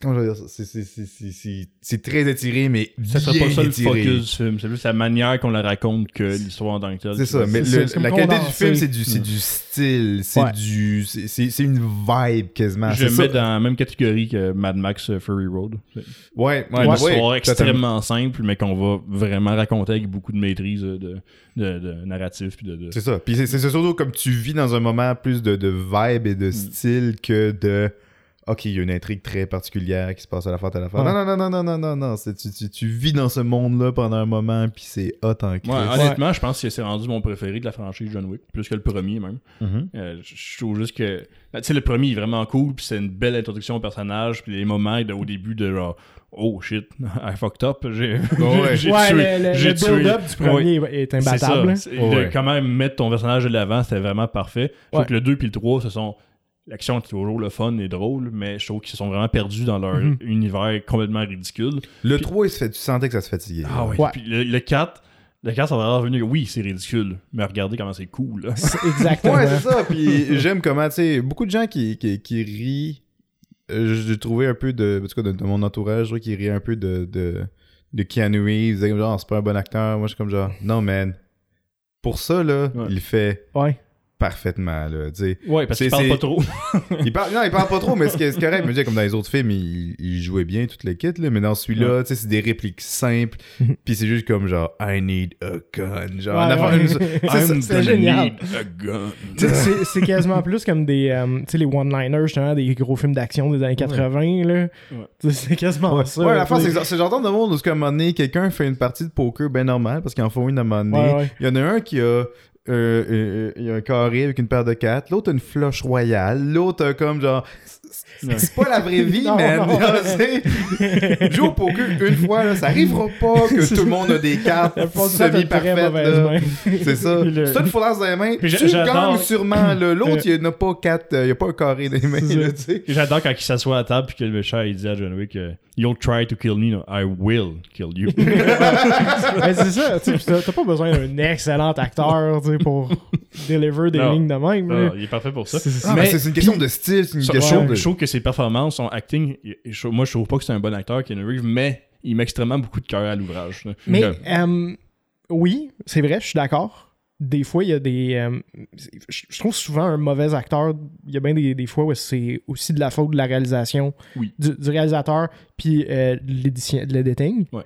Comment je veux dire ça? C'est- c'est- c'est- c'est- C'est c'est très étiré, mais ça serait pas ça le étiré. focus du film c'est juste la manière qu'on la raconte que l'histoire en tant que telle C'est ça, mais le- la qualité du film, c'est du, c'est du style, c'est Ouais. du, c'est- c'est c'est une vibe quasiment. je ça. mets dans la même catégorie que Mad Max euh, Fury Road Ouais, ouais, une histoire extrêmement simple mais qu'on va vraiment raconter avec beaucoup de maîtrise euh, de, de, de narratif puis de, de- C'est ça. Puis c'est surtout comme tu vis dans un moment plus de, de vibe et de Mm. style que de. Ok, il y a une intrigue très particulière qui se passe à la fois à la fois. Ouais. Non, non, non, non, non, non, non, non. Tu, tu, tu vis dans ce monde-là pendant un moment, puis c'est hot en Ouais, honnêtement, je pense que c'est rendu mon préféré de la franchise John Wick, plus que le premier même. Mhm. Euh, je trouve juste que. Tu sais, le premier est vraiment cool, puis c'est une belle introduction au personnage, puis les moments de- au début de genre. Oh shit, [LAUGHS] I fucked up. [LAUGHS] J'ai Ouais. j'ai Ouais, tué. le, build-up du premier est C'est imbattable. ça. C'est- Ouais, de ouais. Comment mettre ton personnage de l'avant, c'était vraiment parfait. Je trouve que le 2 puis le 3, ce sont. L'action est toujours le fun et drôle, mais je trouve qu'ils se sont vraiment perdus dans leur Mhm. univers complètement ridicule. Le 3, il se fait, tu sentais que ça se fatiguait. Ah oui. Ouais. Puis le, le 4, le 4, ça va revenir. Oui, c'est ridicule, mais regardez comment c'est cool. là. C'est [LAUGHS] Exactement. Ouais, c'est ça. Puis j'aime comment, tu sais, beaucoup de gens qui, qui, qui rient. euh, J'ai trouvé un peu de. En tout cas, de, de mon entourage, je trouve qui rit un peu de, de, de Keanu Reeves. Ils disaient comme genre, c'est pas un bon acteur. Moi, je suis comme genre, non, man. Pour ça, là, Ouais. il fait Ouais. Parfaitement, là. Ouais, parce qu'il parle pas trop. [LAUGHS] Il parle, non, il parle pas trop, mais c'est c'est correct. Mais comme dans les autres films, il, il jouait bien toute l'équipe, là. Mais dans celui-là, c'est des répliques simples. [LAUGHS] Puis c'est juste comme genre, I need a gun. Genre, Ouais, ouais. [LAUGHS] c'est génial. need a gun. Tu sais, c'est quasiment plus comme des euh, tu sais les one-liners justement des gros films d'action des années 80 là c'est quasiment Ouais, ça ouais, la fin, c'est genre de monde où, à un moment donné, quelqu'un fait une partie de poker bien normale parce qu'il en faut une à un moment donné. Ouais, ouais. Il y en a un qui a. euh, euh, il y a un carré avec une paire de cartes, l'autre une flush royale, l'autre comme genre. C'est- pas la vraie vie, [LAUGHS] Non, man. non. [LAUGHS] C'est- Joue au poker une fois, là, ça arrivera pas que [LAUGHS] tout le monde a des cartes semi-parfaites. C'est ça. Le- C'est une foulasse dans les mains. Puis Tu gagnes sûrement. [CLEARS THROAT] L'autre, il n'a pas quatre. euh, il a pas un carré dans les mains. J'adore quand il s'assoit à table puis que le méchant il dit à John Wick euh, You'll try to kill me, no, I will kill you. Mais c'est ça, tu t'as pas besoin d'un excellent acteur, pour deliver des Non. lignes de même. il est parfait pour ça. C'est- Ah, une question de style, c'est une question de. Trouve que ses performances, son acting, je- moi je trouve pas que c'est un bon acteur, Keanu Reeves, mais il met extrêmement beaucoup de cœur à l'ouvrage. Mais euh, oui, c'est vrai, je suis d'accord. Des fois, il y a des. euh, je trouve souvent un mauvais acteur, il y a bien des, des fois où c'est aussi de la faute de la réalisation, Oui. du, du réalisateur, puis euh, de l'édition- de l'editing. Ouais.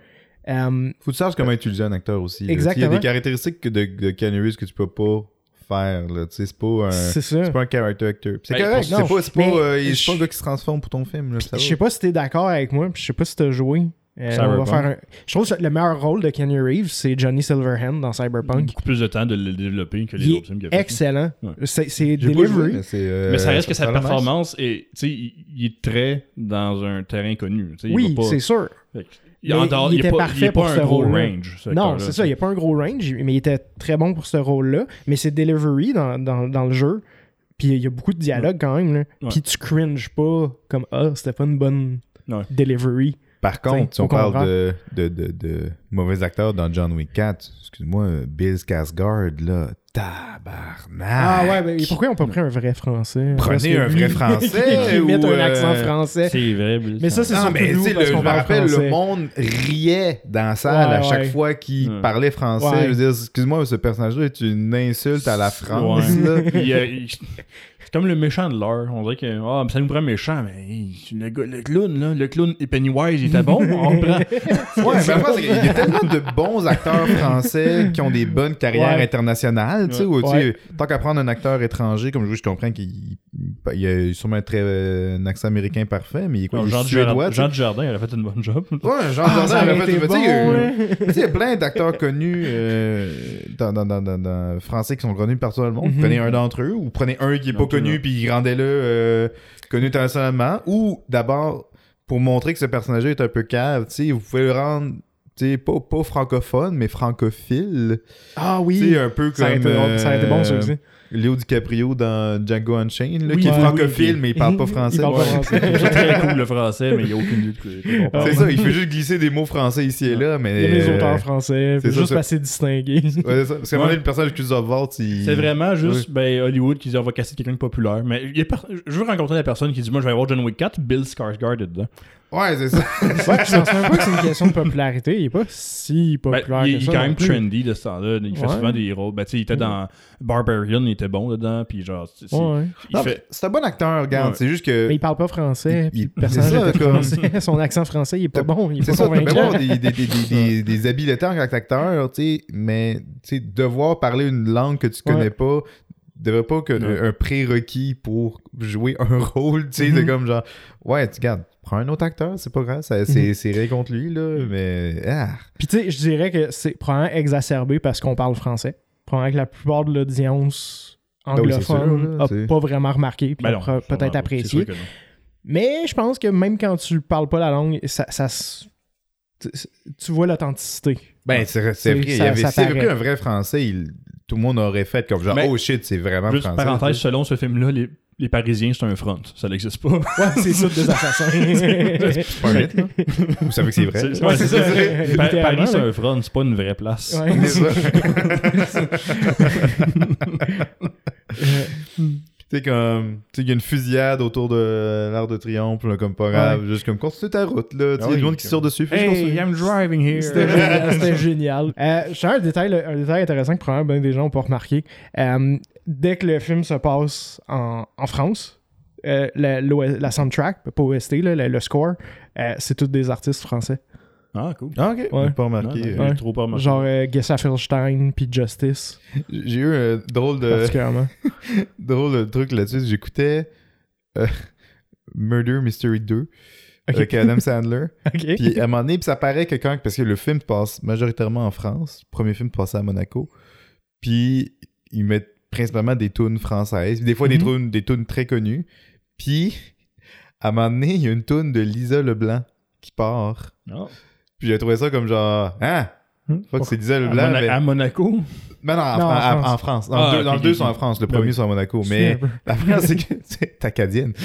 Euh, Faut que tu saches comment utiliser un acteur aussi. Exactement. Il y a des caractéristiques que de, de Keanu Reeves que tu peux pas faire. là. Tu sais, c'est pas un. c'est pas un character actor. C'est Ben, correct, non, c'est pas, c'est pas, euh, il- pas un gars qui se transforme pour ton film. Je sais pas si t'es d'accord avec moi, puis je sais pas si t'as joué. Euh, on va faire un- Je trouve que le meilleur rôle de Keanu Reeves, c'est Johnny Silverhand dans Cyberpunk. beaucoup plus de temps de le développer que les Il autres films qu'il a fait. excellent. Ouais. C'est joué, delivery. mais c'est, euh, Mais ça reste que sa a performance est, tu sais, il, il est très dans un terrain connu. il Oui, c'est sûr. Fait Il, en dehors- il il est était pas, parfait il est pas pour un ce gros rôle-là. range. ce Non, c'est ça. Il n'y a pas un gros range, mais il était très bon pour ce rôle-là. Mais c'est delivery dans, dans, dans le jeu. Puis il y a beaucoup de dialogue quand même. Là. Ouais. Puis tu cringes pas comme Ah, c'était pas une bonne Ouais. delivery. Par contre, si on parle de, de, de, de mauvais acteurs dans John Wick 4, excuse-moi, Bill Skarsgård, là, tabarnak. Ah ouais, mais pourquoi ils ont pas pris un vrai français? Prenez un vrai [LAUGHS] français qui imite ou, un accent euh, français. C'est vrai. Mais ça, c'est Non, surtout mais nous, tu sais, je me parle rappelle, le monde riait dans la salle à Ouais, chaque fois qu'il parlait français. Je veux dire, excuse-moi, ce personnage-là est une insulte à la France. [LAUGHS] [LAUGHS] Il, il- c'est comme le méchant de l'heure. On dirait que ah, mais ça nous prend un méchant, mais hey, le, gars- le clown, là, le clown et Pennywise, il était bon. On [LAUGHS] prend. Ouais, mais après, c'est qu'il y a tellement de bons acteurs français qui ont des bonnes carrières Ouais. internationales, tu sais, Ouais. où, tu sais, Ouais. tant qu'à prendre un acteur étranger, comme je, je comprends qu'il il a sûrement un, très, euh, un accent américain parfait, mais il est quoi, il Jean, sais? Jean Dujardin, il a fait une bonne job. Ouais, Jean Ah, Jardin fait- il y a- bon. Tu sais, il y a plein d'acteurs connus euh, dans, dans, dans, dans- dans- français qui sont connus partout dans le monde. Mhm. Prenez un d'entre eux ou prenez un qui est pas Donc, connu puis rendez-le euh, connu internationalement. Ou d'abord, pour montrer que ce personnage est un peu cave, tu sais, vous pouvez le rendre tu sais, pas, pas francophone, mais francophile. Ah Tu sais, oui. un peu Ça aurait comme été, ça aurait été bon, ça euh, aussi. Léo DiCaprio dans Django Unchained, là, Oui, qui est ouais, francophile, oui, mais il parle pas français. Il parle pas Ouais. français. Je trouve ça très cool le français, mais il n'y a aucune doute que. qu'on C'est ça, il fait juste glisser des mots français ici et là, mais... Il y a euh, auteurs français, c'est ça, juste ça. assez distingués. Ouais, c'est ça. Parce qu'à un moment donné, le personnage Waltz, il... C'est vraiment juste ben, Hollywood qui dit on va casser quelqu'un de populaire. Mais il y a par- je veux rencontrer la personne qui dit moi je vais voir John Wick 4, Bill Skarsgård est dedans. Ouais, c'est ça. Ouais, je pense même pas que c'est une question de popularité. Il est pas si Ben, populaire il, que il est quand même plus. trendy de ce temps-là. Il fait Ouais. souvent des rôles. Ben, tu sais, il était dans Barbarian, il était bon dedans. Puis genre, c'est- fait. un bon acteur, regarde. Ouais. C'est juste que... Mais il parle pas français. Il- c'est ça, français. [LAUGHS] Son accent français, il est pas bon. Il est C'est pas ça, avoir des, des, des, des, des, [LAUGHS] des habiletés en tant qu'acteur, tu sais, mais tu sais, devoir parler une langue que tu connais Ouais. pas devrait pas que un prérequis pour jouer un [LAUGHS] rôle, tu sais, c'est Mhm. comme genre, ouais, tu regardes, prends un autre acteur, c'est pas grave, c'est c'est rien contre lui, là, mais... Ah, Puis tu sais, je dirais que c'est probablement exacerbé parce qu'on parle français. Probablement que la plupart de l'audience Ben oui, c'est sûr, anglophone là, a c'est- pas vraiment remarqué, puis Ben peut-être apprécié. sûr que non. Mais je pense que même quand tu parles pas la langue, ça, tu- vois l'authenticité. ben, c'est vrai, il y ça- avait, ça s'il y avait pris un vrai français, il- tout le monde aurait fait comme genre, Mais- oh shit, c'est vraiment Juste français. parenthèse, selon ce film-là, les, les Parisiens, c'est un front. Ça n'existe pas. Ouais, c'est ça, [LAUGHS] des assassins. C'est pas un mythe, là. Vous savez que c'est vrai. C'est- ouais, c'est ça. Pa- Paris, c'est un front, c'est pas une vraie place. Ouais. C'est ça. [LAUGHS] [LAUGHS] Tu sais, comme, tu sais, il y a une fusillade autour de l'Arc de Triomphe, là, comme pas grave, juste comme, continue ta route, là, tu sais, Ah il y a monde qui sort dessus, Hey. I'm driving here. C'était [LAUGHS] génial. Génial. Euh, je un détail, un détail intéressant que probablement bien des gens n'ont pas remarqué. Euh, dès que le film se passe en, en France, euh, la, soundtrack, pas OST, là, le, le score, euh, c'est tous des artistes français. Ah, cool. Ah, ok. Ouais. J'ai pas remarqué. Ouais, euh, ouais. Trop pas remarqué. Genre euh, Gessa Felstein puis Justice, J'ai eu un drôle de, particulièrement. [LAUGHS] drôle de truc là-dessus. J'écoutais euh, Murder Mystery 2 Ok. avec Adam Sandler. [LAUGHS] ok. Puis à un moment donné, puis ça paraît que quand. Parce que le film passe majoritairement en France. Le premier film passait à Monaco. Puis ils mettent principalement des tunes françaises. Puis des fois, des, Mhm. tunes, des tunes très connues. Puis à un moment donné, il y a une tune de Lisa Leblanc qui part. Ah. Puis j'ai trouvé ça comme genre. Hein? Fuck, c'est Lisa À, Leblanc. Mona- mais- à Monaco? Ben non, en, Non, Fran- France. en France. Dans, Ah, le deux, dans le deux, sont en. France. Le Ben premier oui. sont à Monaco. Mais la France, c'est que c'est acadienne. [LAUGHS]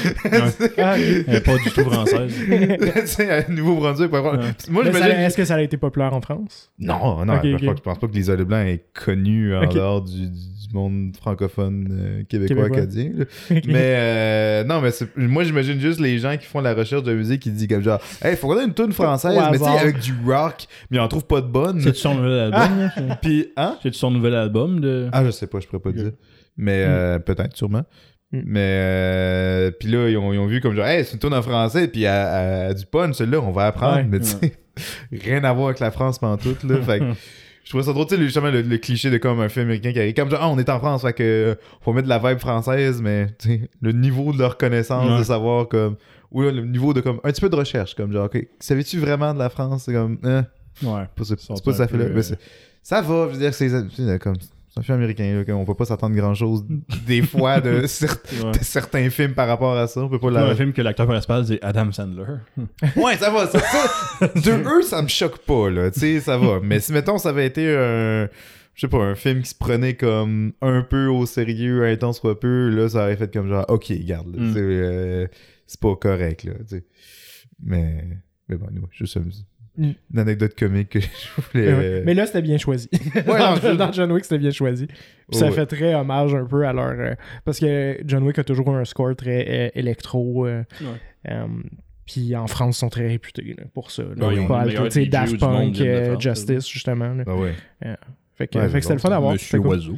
Ah. Elle pas du tout française. [LAUGHS] Nouveau-Brunswick. Moi, j'imagine. Est-ce que ça a été populaire en France? Non, non, Ok, je, pense- je pense pas que Lisa Leblanc est connue en dehors du, du monde francophone euh, québécois, Québécois. acadien. [LAUGHS] Mais euh, non, mais c'est- moi j'imagine juste les gens qui font la recherche de musique qui disent comme genre, hey, faut qu'on ait une tune française, mais tu sais, hasard. avec du rock, mais on en trouve pas de bonne. C'est-tu son nouvel album? Puis, hein? C'est-tu son nouvel album de. Ah, je sais pas, je pourrais pas dire. Mais euh, peut-être, sûrement. Mm. Mais euh, puis là, ils ont, ils ont vu comme genre, hey, c'est une tune en français, puis elle a du punch, celle-là, on va apprendre. Ouais. mais tu sais, [LAUGHS] rien à voir avec la France pantoute, là. fait que [LAUGHS] je trouvais ça drôle, tu sais, justement, le, le cliché de comme un film américain qui arrive, comme genre, ah, on est en France, fait que euh, faut mettre de la vibe française, mais tu sais, le niveau de leur connaissance, Ouais. de savoir comme, ou le niveau de comme, un petit peu de recherche, comme genre, ok, savais-tu vraiment de la France? C'est comme, hein, Ouais. pas c'est pas ça fait là. euh, ça va, je veux dire, c'est comme. C'est un film américain, là, on peut pas s'attendre grand chose des fois de, [LAUGHS] cer- Ouais. de certains films par rapport à ça. On peut pas la. un film que l'acteur principal, c'est Adam Sandler. [LAUGHS] Ouais, ça va. Ça, ça- de eux, ça me choque pas, là. Tu sais, ça va. Mais si, mettons, ça avait été un. Je sais pas, un film qui se prenait comme un peu au sérieux, intense soit peu, là, ça aurait fait comme genre, ok, garde, Mm. c'est, euh, c'est pas correct, là, tu sais. Mais. Mais bon, anyway, juste une, Mm. une anecdote comique que [LAUGHS] je voulais. Mais, ouais. euh, Mais là, c'était bien choisi. Ouais, [LAUGHS] dans, non, je- dans John Wick, c'était bien choisi. Puis ça Ouais. fait très hommage un peu à leur. euh, parce que John Wick a toujours un score très euh, électro. euh, Ouais. euh, puis en France, ils sont très réputés là, pour ça. là. Ouais, ils ont Pas le Daft Punk, euh, Justice, justement. là. Ah ouais. Fait que, Ouais, fait que c'était le fun d'avoir. Monsieur. Oiseau.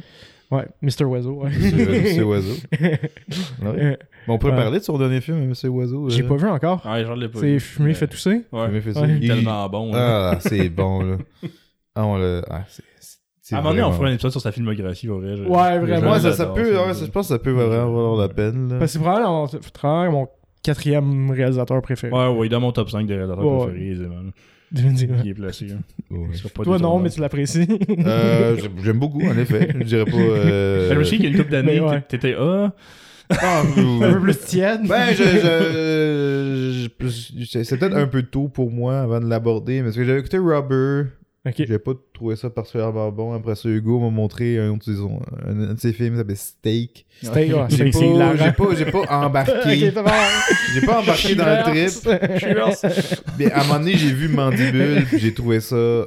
Ouais, Mr. Oiseau. ouais. Monsieur Oiseau. [LAUGHS] On peut Ouais. parler de son dernier film, Monsieur Oiseau. J'ai euh. pas vu encore. Ouais, j'en l'ai pas C'est fumé, fait tousser? Ouais. Fait. Il- Tellement bon. là. Ah, c'est bon, là. [LAUGHS] Ah, on l'a. Ah, c'est. À un moment donné, on fera un épisode sur sa filmographie, au vrai. je- Ouais, vraiment. Ça, ça peut. ce Ouais, ça, je pense que ça peut vraiment valoir la peine, là. Parce que c'est probablement mon, quatrième réalisateur préféré. Ouais, ouais, dans mon top 5 des réalisateurs Ouais. préférés. Qui [LAUGHS] est placé. hein. [LAUGHS] Ouais. Il Toi, non, mais tu l'apprécies. Euh, j'aime- beaucoup, en effet. Je dirais pas. euh, Je me souviens qu'il y a une couple d'années, t'étais ah. Ah, un peu plus tiède. Ben, je, je, c'est peut-être un peu tôt pour moi avant de l'aborder, mais parce que j'avais écouté Rubber, Ok. j'ai pas trouvé ça particulièrement bon. Après ça, Hugo m'a montré un, autre un, un de ses films qui s'appelle Steak. C'était ouais, J'ai pas, j'ai pas, j'ai pas embarqué. [LAUGHS] J'ai pas embarqué dans le trip. Mais à un moment donné, j'ai vu Mandibule, puis j'ai trouvé ça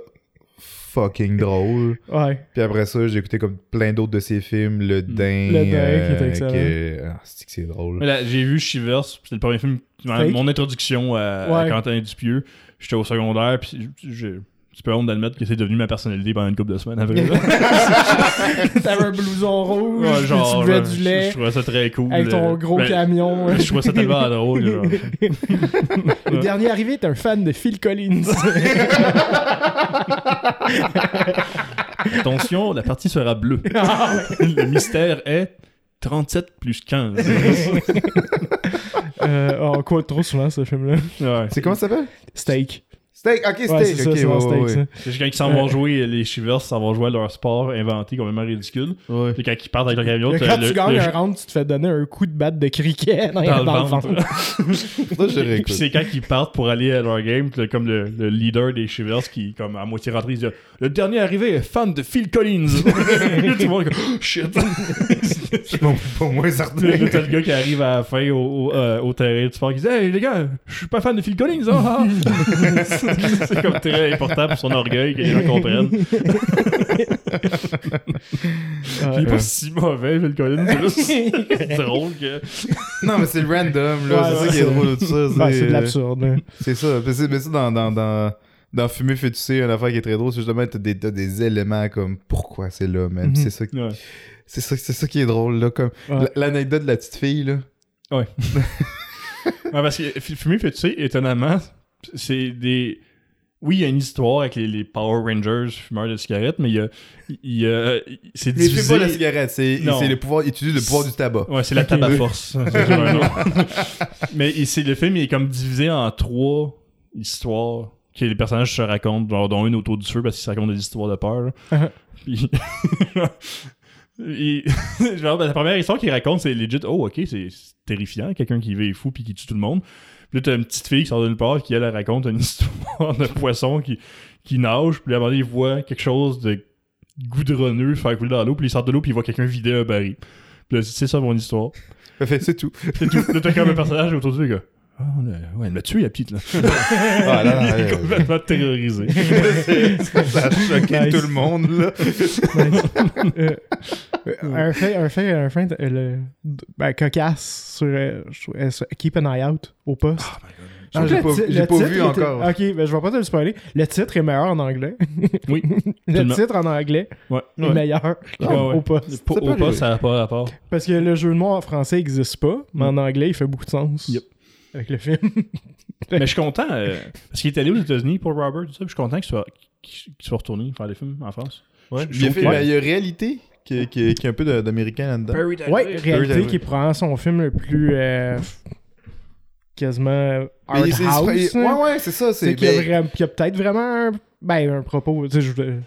fucking drôle. Ouais. Puis après ça, j'ai écouté comme plein d'autres de ses films, Le Dain. Le Dain, qui euh, était excellent. que- ah, c'est que c'est drôle. Mais là, j'ai vu Shivers, c'était le premier film, mon introduction à, à Ouais. Quentin Dupieux. J'étais au secondaire, puis j'ai un petit peu honte d'admettre que c'est devenu ma personnalité pendant une couple de semaines après. [LAUGHS] T'avais un blouson rouge, Ouais, puis genre, tu buvais du je, lait je trouvais ça très cool. avec ton euh, gros ben, camion. [LAUGHS] Je trouvais ça tellement [LAUGHS] drôle. Genre. Le dernier arrivé, t'es un fan de Phil Collins. Attention, la partie sera bleue. le mystère est 37 plus 15. euh, oh, quoi trop souvent ce film-là. Ouais. C'est comment ça s'appelle? Steak. Steak, ok, steak. Ouais, c'est ça, ok, c'est dans ouais, Steak, ouais, ça. C'est quand ils s'en vont jouer, les Shivers s'en vont jouer à leur sport inventé complètement ridicule. ouais. Puis quand ils partent avec leur camion, Quand t'as tu le- gagnes le- un round, tu te fais donner un coup de batte de cricket dans, dans le dans ventre. [LAUGHS] Ça, je Puis c'est quand ils partent pour aller à leur game, puis là, comme le, le leader des Shivers qui, comme à moitié rentré, il dit Le dernier arrivé est fan de Phil Collins. [LAUGHS] Tout le monde est comme Oh, shit. [LAUGHS] Bon, Pour moi, certain. T'as le gars qui arrive à la fin au, au, euh, au terrain du sport qui dit Hey les gars, je suis pas fan de Phil Collins. ah, ah. C'est comme très important pour son orgueil que les gens comprennent. Il est pas si mauvais, Phil Collins. C'est juste [LAUGHS] drôle que. Non, mais c'est le random, là. Ouais, c'est ouais, ça qui est drôle de tout ça. C'est de l'absurde. hein. C'est ça. Mais c'est mais ça dans, dans, dans, dans Fumer fait tu sais, une affaire qui est très drôle, c'est justement t'as des, des éléments comme pourquoi c'est là, même. Mhm. C'est ça, Ouais. c'est ça, c'est ça qui est drôle là, comme l'anecdote de la petite fille là. Ouais, [LAUGHS] parce que Fumer fait tu sais, étonnamment, c'est des. Oui, il y a une histoire avec les, les Power Rangers fumeurs de cigarettes, mais il y a. il y a- c'est Mais divisé. pas la cigarette, c'est c'est le pouvoir, il utilise le pouvoir du tabac. Ouais, c'est la à [LAUGHS] force. [LAUGHS] Mais c'est le film il est comme divisé en trois histoires que les personnages se racontent, genre, dont une autour du feu parce qu'ils se racontent des histoires de peur. [LAUGHS] Puis. genre, ben, la première histoire qu'il raconte, c'est legit, oh, ok, c'est terrifiant, quelqu'un qui est fou puis qui tue tout le monde. Puis là, t'as une petite fille qui sort d'une part qui, elle, elle raconte une [LAUGHS] histoire de poisson qui, qui nage, puis à un moment donné, il voit quelque chose de goudronneux faire couler dans l'eau, puis il sort de l'eau, puis il voit quelqu'un vider un baril. Puis là, c'est ça mon histoire. [LAUGHS] Fait, c'est tout. C'est tout. Là, t'as comme un personnage autour de lui, gars. On a- ouais, elle m'a tué, la petite, là. [LAUGHS] Ah, là, là, Il est complètement terrorisé. c'est- ça a choqué Nice. tout le monde là. Euh, euh, un fait, un fait, un fait euh, le, ben, cocasse sur, euh, sur- euh, sur Keep an Eye Out au poste. Ah, Je j'ai trouve pas- j'ai vu était- encore. Ok, ben, je vais pas te le spoiler. Le titre est meilleur en anglais. [LAUGHS] Oui. le Tellement. titre en anglais Ouais. est ouais. meilleur Ouais, ouais. au poste. Au poste, ça n'a pas rapport. Parce que le jeu de mots en français n'existe pas, mais en anglais, il fait beaucoup de sens. Yep. Avec le film. [LAUGHS] Mais je suis content, euh, parce qu'il est allé aux États-Unis pour Robert, tout ça, puis je suis content qu'il soit, qu'il soit retourné faire des films en France. Ouais. Je- Il, a fait, trouve ben, que- il y a réalité qui, qui, qui est un peu d'américain là-dedans. Ouais, réalité qui prend son film le plus euh, quasiment art Mais house. hein. ouais, ouais, c'est ça. C'est qu'il y a, ben, peut-être vraiment un, ben, un propos. Tu sais, je voulais-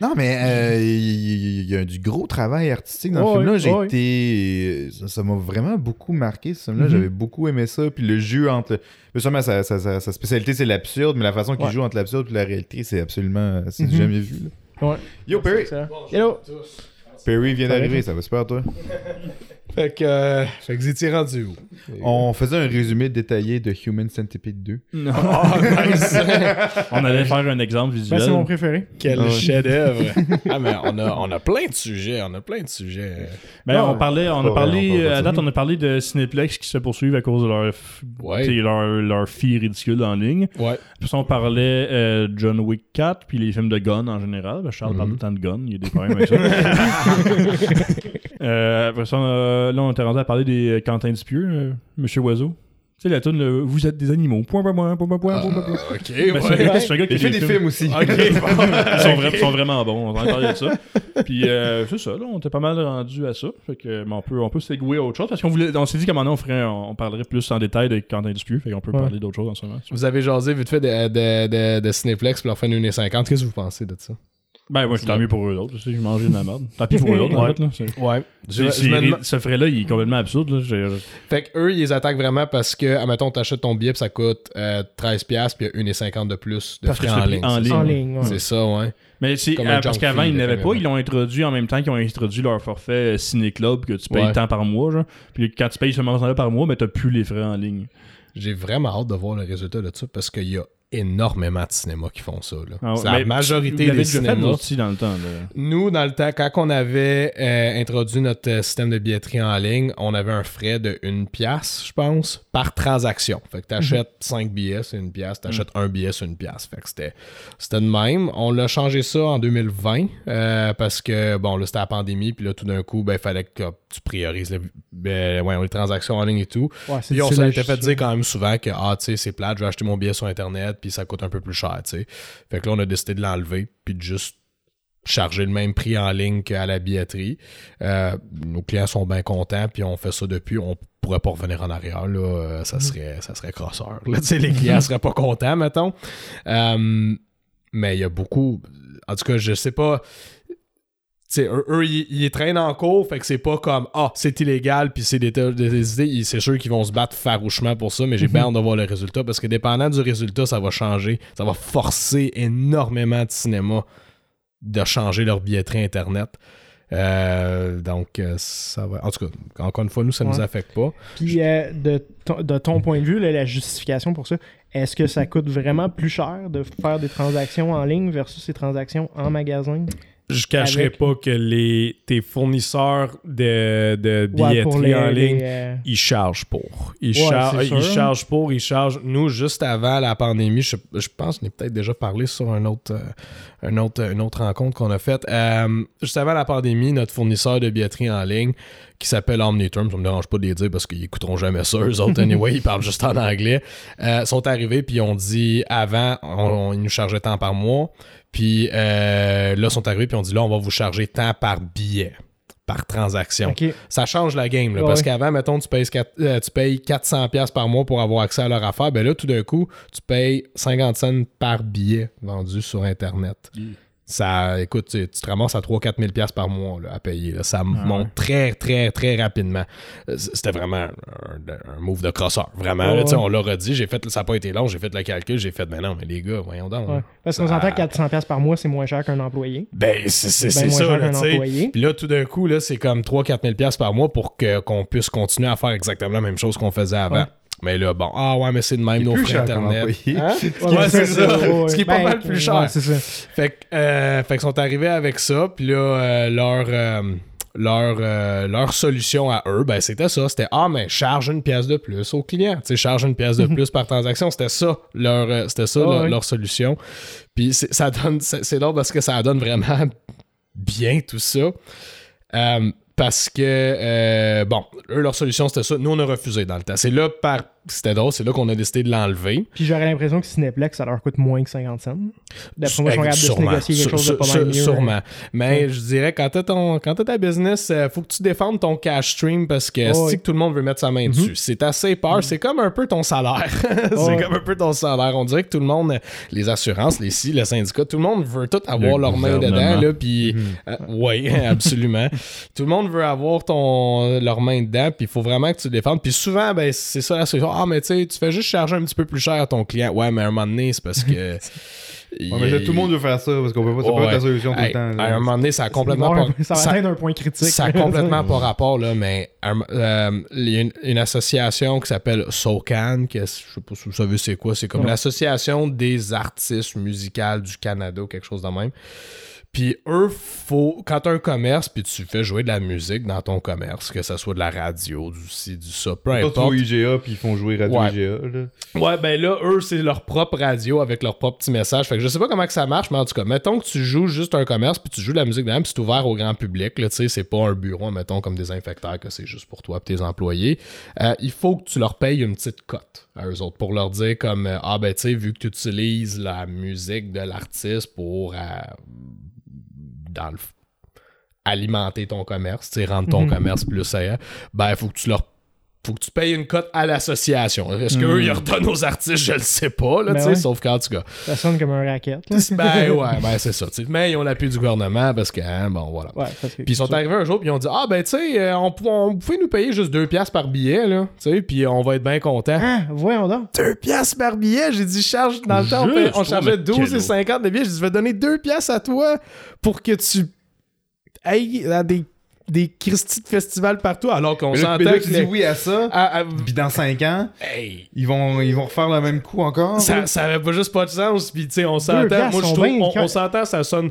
Non, mais euh, il y, a du gros travail artistique dans Ouais, le film-là. J'ai ouais. été. Ça m'a vraiment beaucoup marqué, ce film-là. Mhm. J'avais beaucoup aimé ça. Puis le jeu entre. Justement, sa, sa, sa- sa spécialité, c'est l'absurde, mais la façon qu'il Ouais. joue entre l'absurde et la réalité, c'est absolument. C'est Mhm. jamais vu. là. Ouais. Yo, Perry. Hello! Perry vient d'arriver, ça va super, toi. [LAUGHS] Fait que, euh, fait que vous étiez rendu où? On faisait un résumé détaillé de Human Centipede 2. Non. Oh, [LAUGHS] nice! On allait faire un exemple Ben, visuel. c'est mon préféré. Quel Ah chef-d'œuvre! [LAUGHS] ah, mais on a, on a plein de sujets, on a plein de sujets. Ben, Ah, on parlait, on a parlé, vrai, on parle à date, on a parlé de Cineplex qui se poursuivent à cause de leur, Ouais. leur, leur fille ridicule en ligne. Ouais. Puis ça, on parlait euh, John Wick 4, puis les films de gun en général. Ben, Charles parle Mhm. tout le temps de gun, il y a des problèmes avec ça. [LAUGHS] euh, après ça, là, on était rendu à parler des euh, Quentin Dupieux, euh, Monsieur Oiseau. Tu sais, la tune, le Vous êtes des animaux. Point, point, point, point, point, point, point, point. Ah, ok, Ben, c'est un ouais. gars- c'est un gars qui Il fait des films aussi. Ok, [LAUGHS] bon. ils, sont vra- ils sont vraiment bons, on va en parler de ça. Puis euh, c'est ça, là, on était pas mal rendu à ça. Fait que, mais on peut, on peut segouer à autre chose parce qu'on voulait, on s'est dit qu'à un moment donné, on, ferait, un- on parlerait plus en détail de Quentin Dupieux. Fait qu'on peut Ouais. parler d'autre chose en ce moment. Vous avez jasé vite fait de, de, de, de Cineplex pour leur faire une 1,50. Qu'est-ce que vous pensez de ça? Ben, moi, c'est tant mieux pour eux autres. Tu sais, J'ai mangé de la merde. Tant pis pour eux autres, en Ouais. fait. Là. Ouais. Je, je me demande- Ce frais-là, il est complètement absurde. Là. J'ai- Fait que eux, ils les attaquent vraiment parce que, admettons, t'achètes ton billet, puis ça coûte euh, 13$, puis il y a 1,50$ de plus de Parce que frais en ligne. en c'est ligne. ça? En ligne, ouais. C'est ça, ouais. Mais c'est Comme un euh, parce junk qu'avant, ils n'avaient pas. Ils l'ont introduit en même temps qu'ils ont introduit leur forfait euh, Ciné Club que tu payes Ouais. tant par mois. Genre. Puis quand tu payes ce montant-là par mois, mais t'as plus les frais en ligne. J'ai vraiment hâte de voir le résultat de ça parce qu'il y a énormément de cinémas qui font ça. là. Ah ouais, c'est la majorité des cinémas. aussi dans le temps. là. Nous, dans le temps, quand on avait euh, introduit notre euh, système de billetterie en ligne, on avait un frais de 1 pièce, je pense, par transaction. Fait que t'achètes 5 billets, c'est une pièce. T'achètes un billet, c'est une pièce. Fait que c'était, c'était de même. On l'a changé ça en 2020 euh, parce que, bon, là, c'était la pandémie. Puis là, tout d'un coup, ben, il fallait que tu priorises le- ben, ouais, les transactions en ligne et tout. Ouais, Puis on s'était fait dire quand même souvent que, ah, tu sais, c'est plate, je vais acheter mon billet sur Internet, puis ça coûte un peu plus cher, tu sais. Fait que là, on a décidé de l'enlever, puis de juste charger le même prix en ligne qu'à la billetterie. Euh, nos clients sont bien contents, puis on fait ça depuis. On pourrait pas revenir en arrière, là. Euh, ça serait, ça serait crosseur. Là, [LAUGHS] tu sais, les clients seraient pas contents, mettons. Euh, mais il y a beaucoup. En tout cas, je sais pas. Sais, eux, eux, ils, traînent en cours, fait que c'est pas comme Ah, c'est illégal, puis c'est des, idées. C'est sûr qu'ils vont se battre farouchement pour ça, mais j'ai bien hâte de voir le résultat parce que dépendant du résultat, ça va changer. Ça va forcer énormément de cinéma de changer leur billetterie Internet. Euh, donc, euh, ça va. En tout cas, encore une fois, nous, ça nous Ouais. affecte pas. Puis euh, de, ton, de ton point de vue, là, la justification pour ça, est-ce que ça coûte vraiment plus cher de faire des transactions en ligne versus des transactions en magasin? Je cacherai Avec- pas que les, tes fournisseurs de, de billetterie les- en ligne, les, euh, ils chargent pour. Ils, Ouais, char- ils chargent pour, ils chargent. Nous, juste avant la pandémie, je, je pense qu'on a peut-être déjà parlé sur un autre, euh, un autre, une autre rencontre qu'on a faite. Euh, juste avant la pandémie, notre fournisseur de billetterie en ligne, qui s'appelle Omniturm, ça me dérange pas de les dire parce qu'ils écouteront jamais ça. Eux autres, [LAUGHS] anyway, ils parlent juste en anglais. Sont arrivés puis ils ont dit avant, on, on- ils nous chargeaient tant par mois. Puis euh, là, sont arrivés puis on dit là, on va vous charger tant par billet, par transaction. Ça change la game, là, Ouais, parce ouais. qu'avant, mettons, tu payes, quatre- euh, tu payes 400$ piastres par mois pour avoir accès à leur affaire. Ben là, tout d'un coup, tu payes 50 cents par billet vendu sur Internet. Ça, écoute, tu, tu te ramasses à 3-4 000 piastres par mois là, à payer. là. Ça Ah monte ouais. très, très, très rapidement. Euh, C'était vraiment un, un move de crosseur. Vraiment, là, ouais. on l'a redit. J'ai fait, ça n'a pas été long. J'ai fait le calcul. J'ai fait, mais non, mais les gars, voyons donc. Ouais. Parce qu'on s'entend que 400$ piastres par mois, c'est moins cher qu'un employé. Ben, c'est moins ça, là. Puis là, tout d'un coup, c'est comme 3-4 000 piastres par mois pour qu'on puisse continuer à faire exactement la même chose qu'on faisait avant. Mais là, bon, ah ouais, mais c'est de même, nos frais Internet. Hein? [LAUGHS] Ouais, c'est ça. Ce qui est pas mal plus cher. ouais, c'est ça. Fait que, euh, fait qu'ils sont arrivés avec ça, puis là, euh, leur, euh, leur, euh, leur solution à eux, ben c'était ça. C'était Ah, mais charge une pièce de plus au client. Tu sais, charge une pièce de plus par transaction. C'était ça, leur, euh, c'était ça Ah leur, ouais. leur solution. Puis c'est- ça donne, c'est c'est drôle parce que ça donne vraiment [LAUGHS] bien tout ça. Euh, parce que, euh, bon, eux, leur solution, c'était ça. Nous, on a refusé dans le temps. C'est là, par... c'était drôle, c'est là qu'on a décidé de l'enlever. Puis j'aurais l'impression que Cineplex, ça leur coûte moins que 50 cents. D'après moi, Sûrement, capables de se négocier quelque chose de pas mal mieux. hein. Sûrement. Mais je dirais, quand t'as ton, quand ta business, euh, faut que tu défendes ton cash stream parce que Oh, c'est oui. que tout le monde veut mettre sa main dessus. C'est assez peur. C'est comme un peu ton salaire. [LAUGHS] c'est Oh, comme un peu ton salaire. On dirait que tout le monde, les assurances, les si, le syndicat, tout le monde veut tout avoir Le leur main dedans. Là, puis, oui, [LAUGHS] absolument. tout le monde veut avoir ton, leur main dedans. Puis il faut vraiment que tu défendes. Puis souvent, ben, c'est ça la solution. Ah, mais tu sais, tu fais juste charger un petit peu plus cher à ton client. Ouais, mais à un moment donné, c'est parce que. [LAUGHS] Ouais, mais là, tout le monde veut faire ça parce qu'on peut pas, c'est Ouais. pas ta solution tout Hey, le temps. là. à un moment donné, ça a complètement pas, ça va ça- atteindre un point critique. ça a complètement [LAUGHS] pas rapport, là, mais un- euh, il y a une, une association qui s'appelle SOCAN, qui est- je sais pas si vous savez c'est quoi, c'est comme Ouais. l'Association des artistes musicaux du Canada, ou quelque chose de même. Puis eux, faut, quand tu as un commerce, puis tu fais jouer de la musique dans ton commerce, que ce soit de la radio, du ci, du ça, peu Pas importe. IGA puis ils font jouer Radio Ouais. IGA. Là. Ouais, ben là, eux, c'est leur propre radio avec leur propre petit message. Fait que je sais pas comment que ça marche, mais en tout cas, mettons que tu joues juste un commerce, puis tu joues de la musique dedans, puis c'est ouvert au grand public, là, tu sais, c'est pas un bureau, mettons, comme des infecteurs, que c'est juste pour toi et tes employés. Euh, il faut que tu leur payes une petite cote à eux autres pour leur dire comme, euh, ah ben, tu sais, vu que tu utilises la musique de l'artiste pour, euh, dans le alimenter ton commerce, tu sais, rendre ton Mhm. commerce plus ailleurs, ben, il faut que tu leur faut que tu payes une cote à l'association. Est-ce qu'eux, ils redonnent aux artistes? Je le sais pas, là, Ben tu ouais. sauf qu'en tout cas. Ça sonne comme un racket. là. Ben ouais, [LAUGHS] ben c'est ça. tu. Mais ils ont l'appui du gouvernement parce que, hein, bon, voilà. Ouais, Puis ils sont arrivés un jour, puis ils ont dit Ah, ben tu sais, euh, on, pou- on pouvait nous payer juste 2 piastres par billet, là, tu sais, puis on va être bien contents. Ah, voyons donc. 2 piastres par billet, j'ai dit charge dans le temps, on, chargeait le 12 et cadeau. 50 de billets, j'ai dit je vais donner 2 piastres à toi pour que tu ailles à des, des Christy de festivals partout, alors qu'on s'entend que tu dis oui à ça, à- à- puis dans 5 ans, hey, ils vont, ils vont refaire le même coup encore. ça, là. ça avait pas juste pas de sens. Puis, tu sais, on s'entend. Moi, je trouve, on, on s'entend, ça sonne.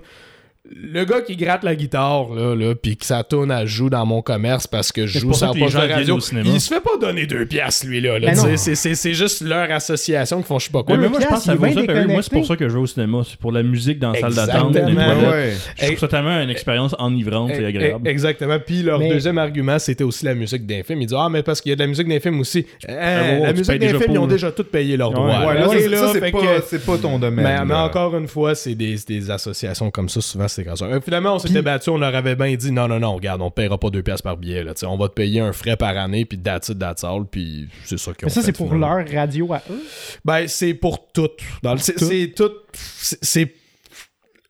Le gars qui gratte la guitare, là, là puis que sa tourne, elle joue dans mon commerce parce que je joue ça les poste de radio, au cinéma. il se fait pas donner deux piastres, lui, là. là, Ben c'est, c'est, c'est juste leur association qui font je sais pas quoi. Ouais, mais moi, je pense que ça vaut ça. Moi, c'est pour ça que je vais au cinéma. C'est pour la musique dans la salle d'attente. Ouais. Je trouve ça tellement une expérience enivrante et Eh, agréable. eh, Exactement. Puis leur Mais- deuxième argument, c'était aussi la musique d'un film. Ils disent Ah, mais parce qu'il y a de la musique d'un film aussi. Eh, ouais, la musique d'un film, ils ont déjà tout payé leurs droits. Ça, ça, c'est fait pas, que- c'est pas ton domaine. Mais, encore une fois, c'est des, des associations comme ça, souvent c'est comme ça. Euh, finalement, on s'était Puis- battu, on leur avait bien dit non, non, non, regarde, on paiera pas deux pièces par billet. Là, tu sais, on va te payer un frais par année, puis that's it, that's all, puis c'est ça qu'ils ont Mais ça, fait, c'est pour leur radio à eux? Ben, c'est pour tout. Dans le- c'est, tout? c'est tout. C'est. c'est-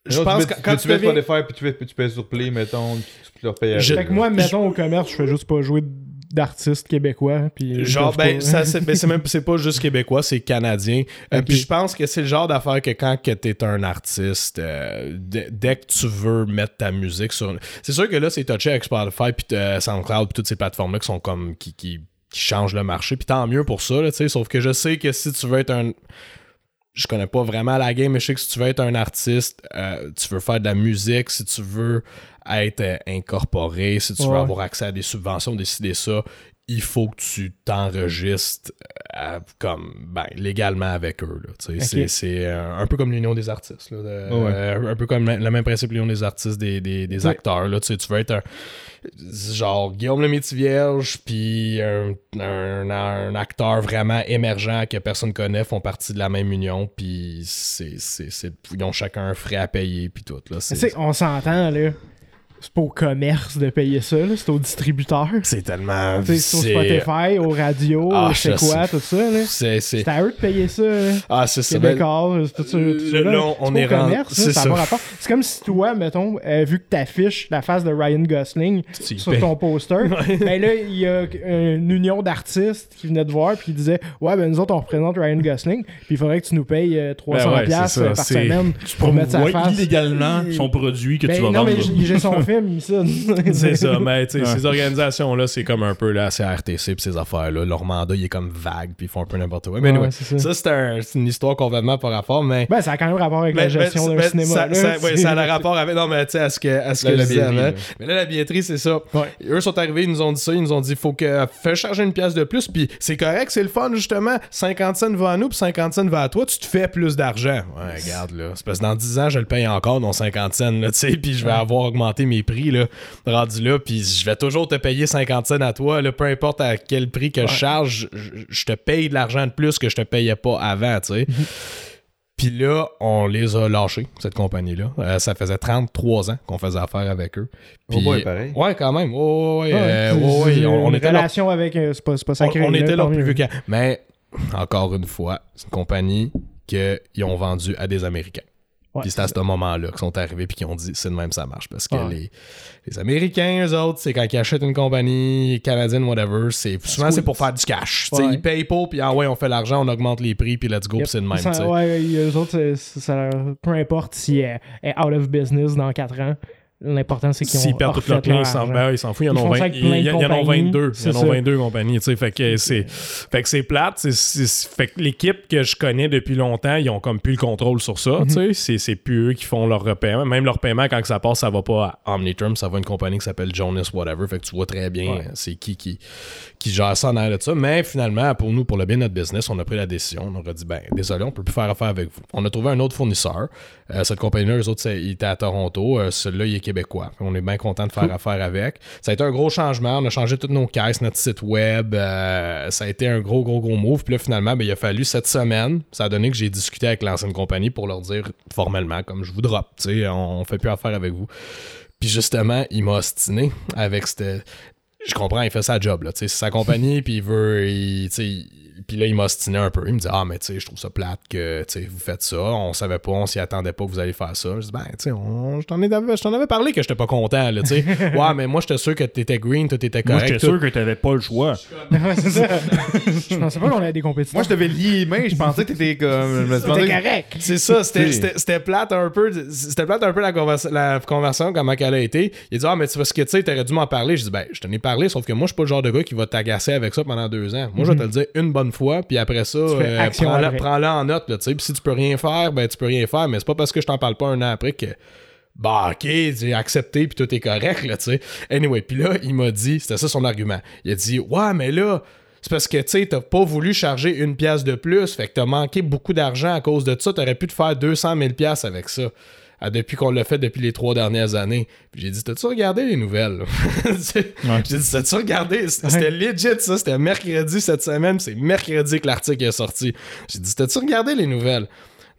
Je pense tu que quand tu tu Spotify puis tu fais, puis tu payes sur Play, mettons, tu leur payes Je- Fait que moi, mettons au commerce, je fais juste pas jouer d'artistes québécois. Puis Genre, ben, pas- ça, c'est, ben, c'est même [LAUGHS] c'est pas juste québécois, c'est canadien. Euh. Puis je pense que c'est le genre d'affaire que quand que t'es un artiste, euh, dès, dès que tu veux mettre ta musique sur. C'est sûr que là, c'est touché avec Spotify, puis euh, SoundCloud, puis toutes ces plateformes-là qui sont comme. qui, qui, qui changent le marché. Puis tant mieux pour ça, là, tu sais. Sauf que je sais que si tu veux être un. je connais pas vraiment la game, mais je sais que si tu veux être un artiste, euh, tu veux faire de la musique, si tu veux être euh, incorporé, si tu veux avoir accès à des subventions, décider ça, il faut que tu t'enregistres euh, comme ben, légalement avec eux. C'est- euh, un peu comme l'Union des artistes. là, de- Ouais. euh, un peu comme le même principe l'Union des artistes des, des, des acteurs. Là, tu, veux être un genre Guillaume le Métis-Vierge puis un, un- un acteur vraiment émergent que personne connaît font partie de la même union puis c'est, ils ont chacun un frais à payer puis tout. Là, on s'entend, là. C'est pas au commerce de payer ça. C'est au distributeur. c'est tellement... Sais, sur c'est- Spotify, aux radios, Ah, c'est je quoi, sais. tout ça. C'est, c'est... C'est à eux de payer ça, là. Ah, c'est ça. ben, c'est tout ça. le- là. on C'est est au commerce, c'est ça ça. C'est comme si toi, mettons, euh, vu que t'affiches la face de Ryan Gosling sur ton poster, [LAUGHS] ben là, il y a une union d'artistes qui venait te voir puis qui disait Ouais, ben nous autres, on représente Ryan Gosling, puis il faudrait que tu nous payes euh, 300$ Ben ouais, c'est par c'est- semaine pour mettre sa face. illégalement son produit que Ben, tu vas non, vendre. j'ai son [LAUGHS] film, ça. [LAUGHS] C'est ça, mais tu sais, Ouais. ces organisations-là, c'est comme un peu la CRTC pis ces affaires-là. Leur mandat, il est comme vague, puis ils font un peu n'importe quoi. Mais Ouais, anyway, c'est ça. ça, c'est un- c'est une histoire complètement par rapport, mais. Ben, ça a quand même rapport avec la Mais- gestion mais- d'un mais cinéma. ça, là, ça- ouais, a le rapport avec. Non, mais tu sais, à ce que, à ce La- que la je disais billetterie, avant. là. Mais là, la billetterie, c'est ça. Ouais. Eux sont arrivés, ils nous ont dit ça. Ils nous ont dit faut que fais charger une pièce de plus. Puis c'est correct, c'est le fun, justement. 50 cents va à nous, puis 50 cents va à toi. Tu te fais plus d'argent. Ouais, regarde, là. C'est parce que dans 10 ans, je le paye encore, dans 50 cents, là, tu sais. Puis je vais avoir augmenté mes prix, là, rendu là. Puis je vais toujours te payer 50 cents à toi, là, peu importe à quel prix que je charge. Je, je te paye de l'argent de plus que je te payais pas avant, tu sais. Puis là, on les a lâchés, cette compagnie-là. Euh, ça faisait 33 ans qu'on faisait affaire avec eux. Oh Puis- boy, pareil. Ouais, quand même. Ouais, ouais, ouais, euh, Ouais, ouais, ouais, c'est on, on était leur, relation avec. euh, c'est pas, c'est pas on, sacré. on là, était leur plus vieux qu'à- Mais, encore une fois, c'est une compagnie qu'ils ont vendue à des Américains. Ouais, puis c'est à ce moment-là qu'ils sont arrivés puis qu'ils ont dit c'est de même ça marche. Parce que Ouais. les, les Américains, eux autres, c'est quand ils achètent une compagnie canadienne, whatever, c'est souvent c'est pour faire du cash. Ouais. Ils payent pas, puis ah ouais, on fait l'argent, on augmente les prix, puis let's go, Yep. c'est de même. Ça- ouais, eux autres, ça peu importe si elle est out of business dans 4 ans, l'important c'est qu'ils ont S'ils perdent clients, leur ils s'en argent. ben, ils s'en foutent. Ils en Ils ont font ça 20 avec plein de ils- ils en compagnies, 22. c'est Ils en ont ça. 22 compagnies. Fait que c'est plate. Fait que l'équipe que je connais depuis longtemps, ils ont comme plus le contrôle sur ça. Mhm. sais. C'est plus eux qui font leur repaiement. Même leur paiement, quand ça passe, ça va pas à Omniturm, ça va à une compagnie qui s'appelle Jonas Whatever. Fait que tu vois très bien c'est qui, qui qui gère ça en arrière de ça. Mais finalement, pour nous, pour le bien de notre business, on a pris la décision. On a dit, ben, désolé, on peut plus faire affaire avec vous. On a trouvé un autre fournisseur. Euh, cette compagnie-là, eux autres, ils étaient à Toronto. Euh, Celui-là, il est québécois. On est bien content de faire affaire avec. Ça a été un gros changement. On a changé toutes nos caisses, notre site web. Euh, ça a été un gros, gros, gros move. Puis là, finalement, ben, il a fallu cette semaine. Ça a donné que j'ai discuté avec l'ancienne compagnie pour leur dire formellement, comme je vous drop, on, on fait plus affaire avec vous. Puis justement, il m'a ostiné avec cette. Je comprends, il fait sa job, là. tu sais, C'est sa compagnie, puis il veut. il- tu sais, il- Puis là, il m'a ostiné un peu. Il me dit Ah, mais tu sais, je trouve ça plate que tu sais, vous faites ça. On savait pas, on s'y attendait pas que vous allez faire ça. Je dis Ben, tu sais, on- je t'en ai- je t'en avais parlé que j'étais pas content, là, tu sais. [LAUGHS] ouais, mais moi, j'étais sûr que t'étais green, tout était Moi, correct. j'étais tout- sûr que t'avais pas le choix. [LAUGHS] Ouais, c'est ça. je pensais pas qu'on avait des compétitions. Moi, je t'avais lié les mains, je pensais que t'étais comme. Je me C'était correct. C'est ça, c'était- plate un peu. C'était plate un peu la, conversa- la conversation, comment qu'elle a été. Il dit Ah, mais tu parce que tu sais, t'aurais dû m'en parler. Je dis Ben, je t'en ai parlé, sauf que moi, je suis pas le genre de gars qui va t'agacer avec ça pendant deux ans. Moi, je vais te le dire une bonne fois, puis après ça, euh, prends-le en note. Là, tu sais. Puis si tu peux rien faire, ben, tu peux rien faire, mais c'est pas parce que je t'en parle pas un an après que. Bah, ok, j'ai accepté, puis tout est correct, là, tu sais. Anyway, puis là, il m'a dit, c'était ça son argument. Il a dit, ouais, mais là, c'est parce que, tu sais, t'as pas voulu charger une pièce de plus, fait que t'as manqué beaucoup d'argent à cause de ça, t'aurais pu te faire 200 000 pièces avec ça. Depuis qu'on l'a fait depuis les trois dernières années. Puis j'ai dit, t'as-tu regardé les nouvelles? [LAUGHS] J'ai dit, t'as-tu regardé? C'était legit, ça. C'était mercredi cette semaine. C'est mercredi que l'article est sorti. J'ai dit, t'as-tu regardé les nouvelles?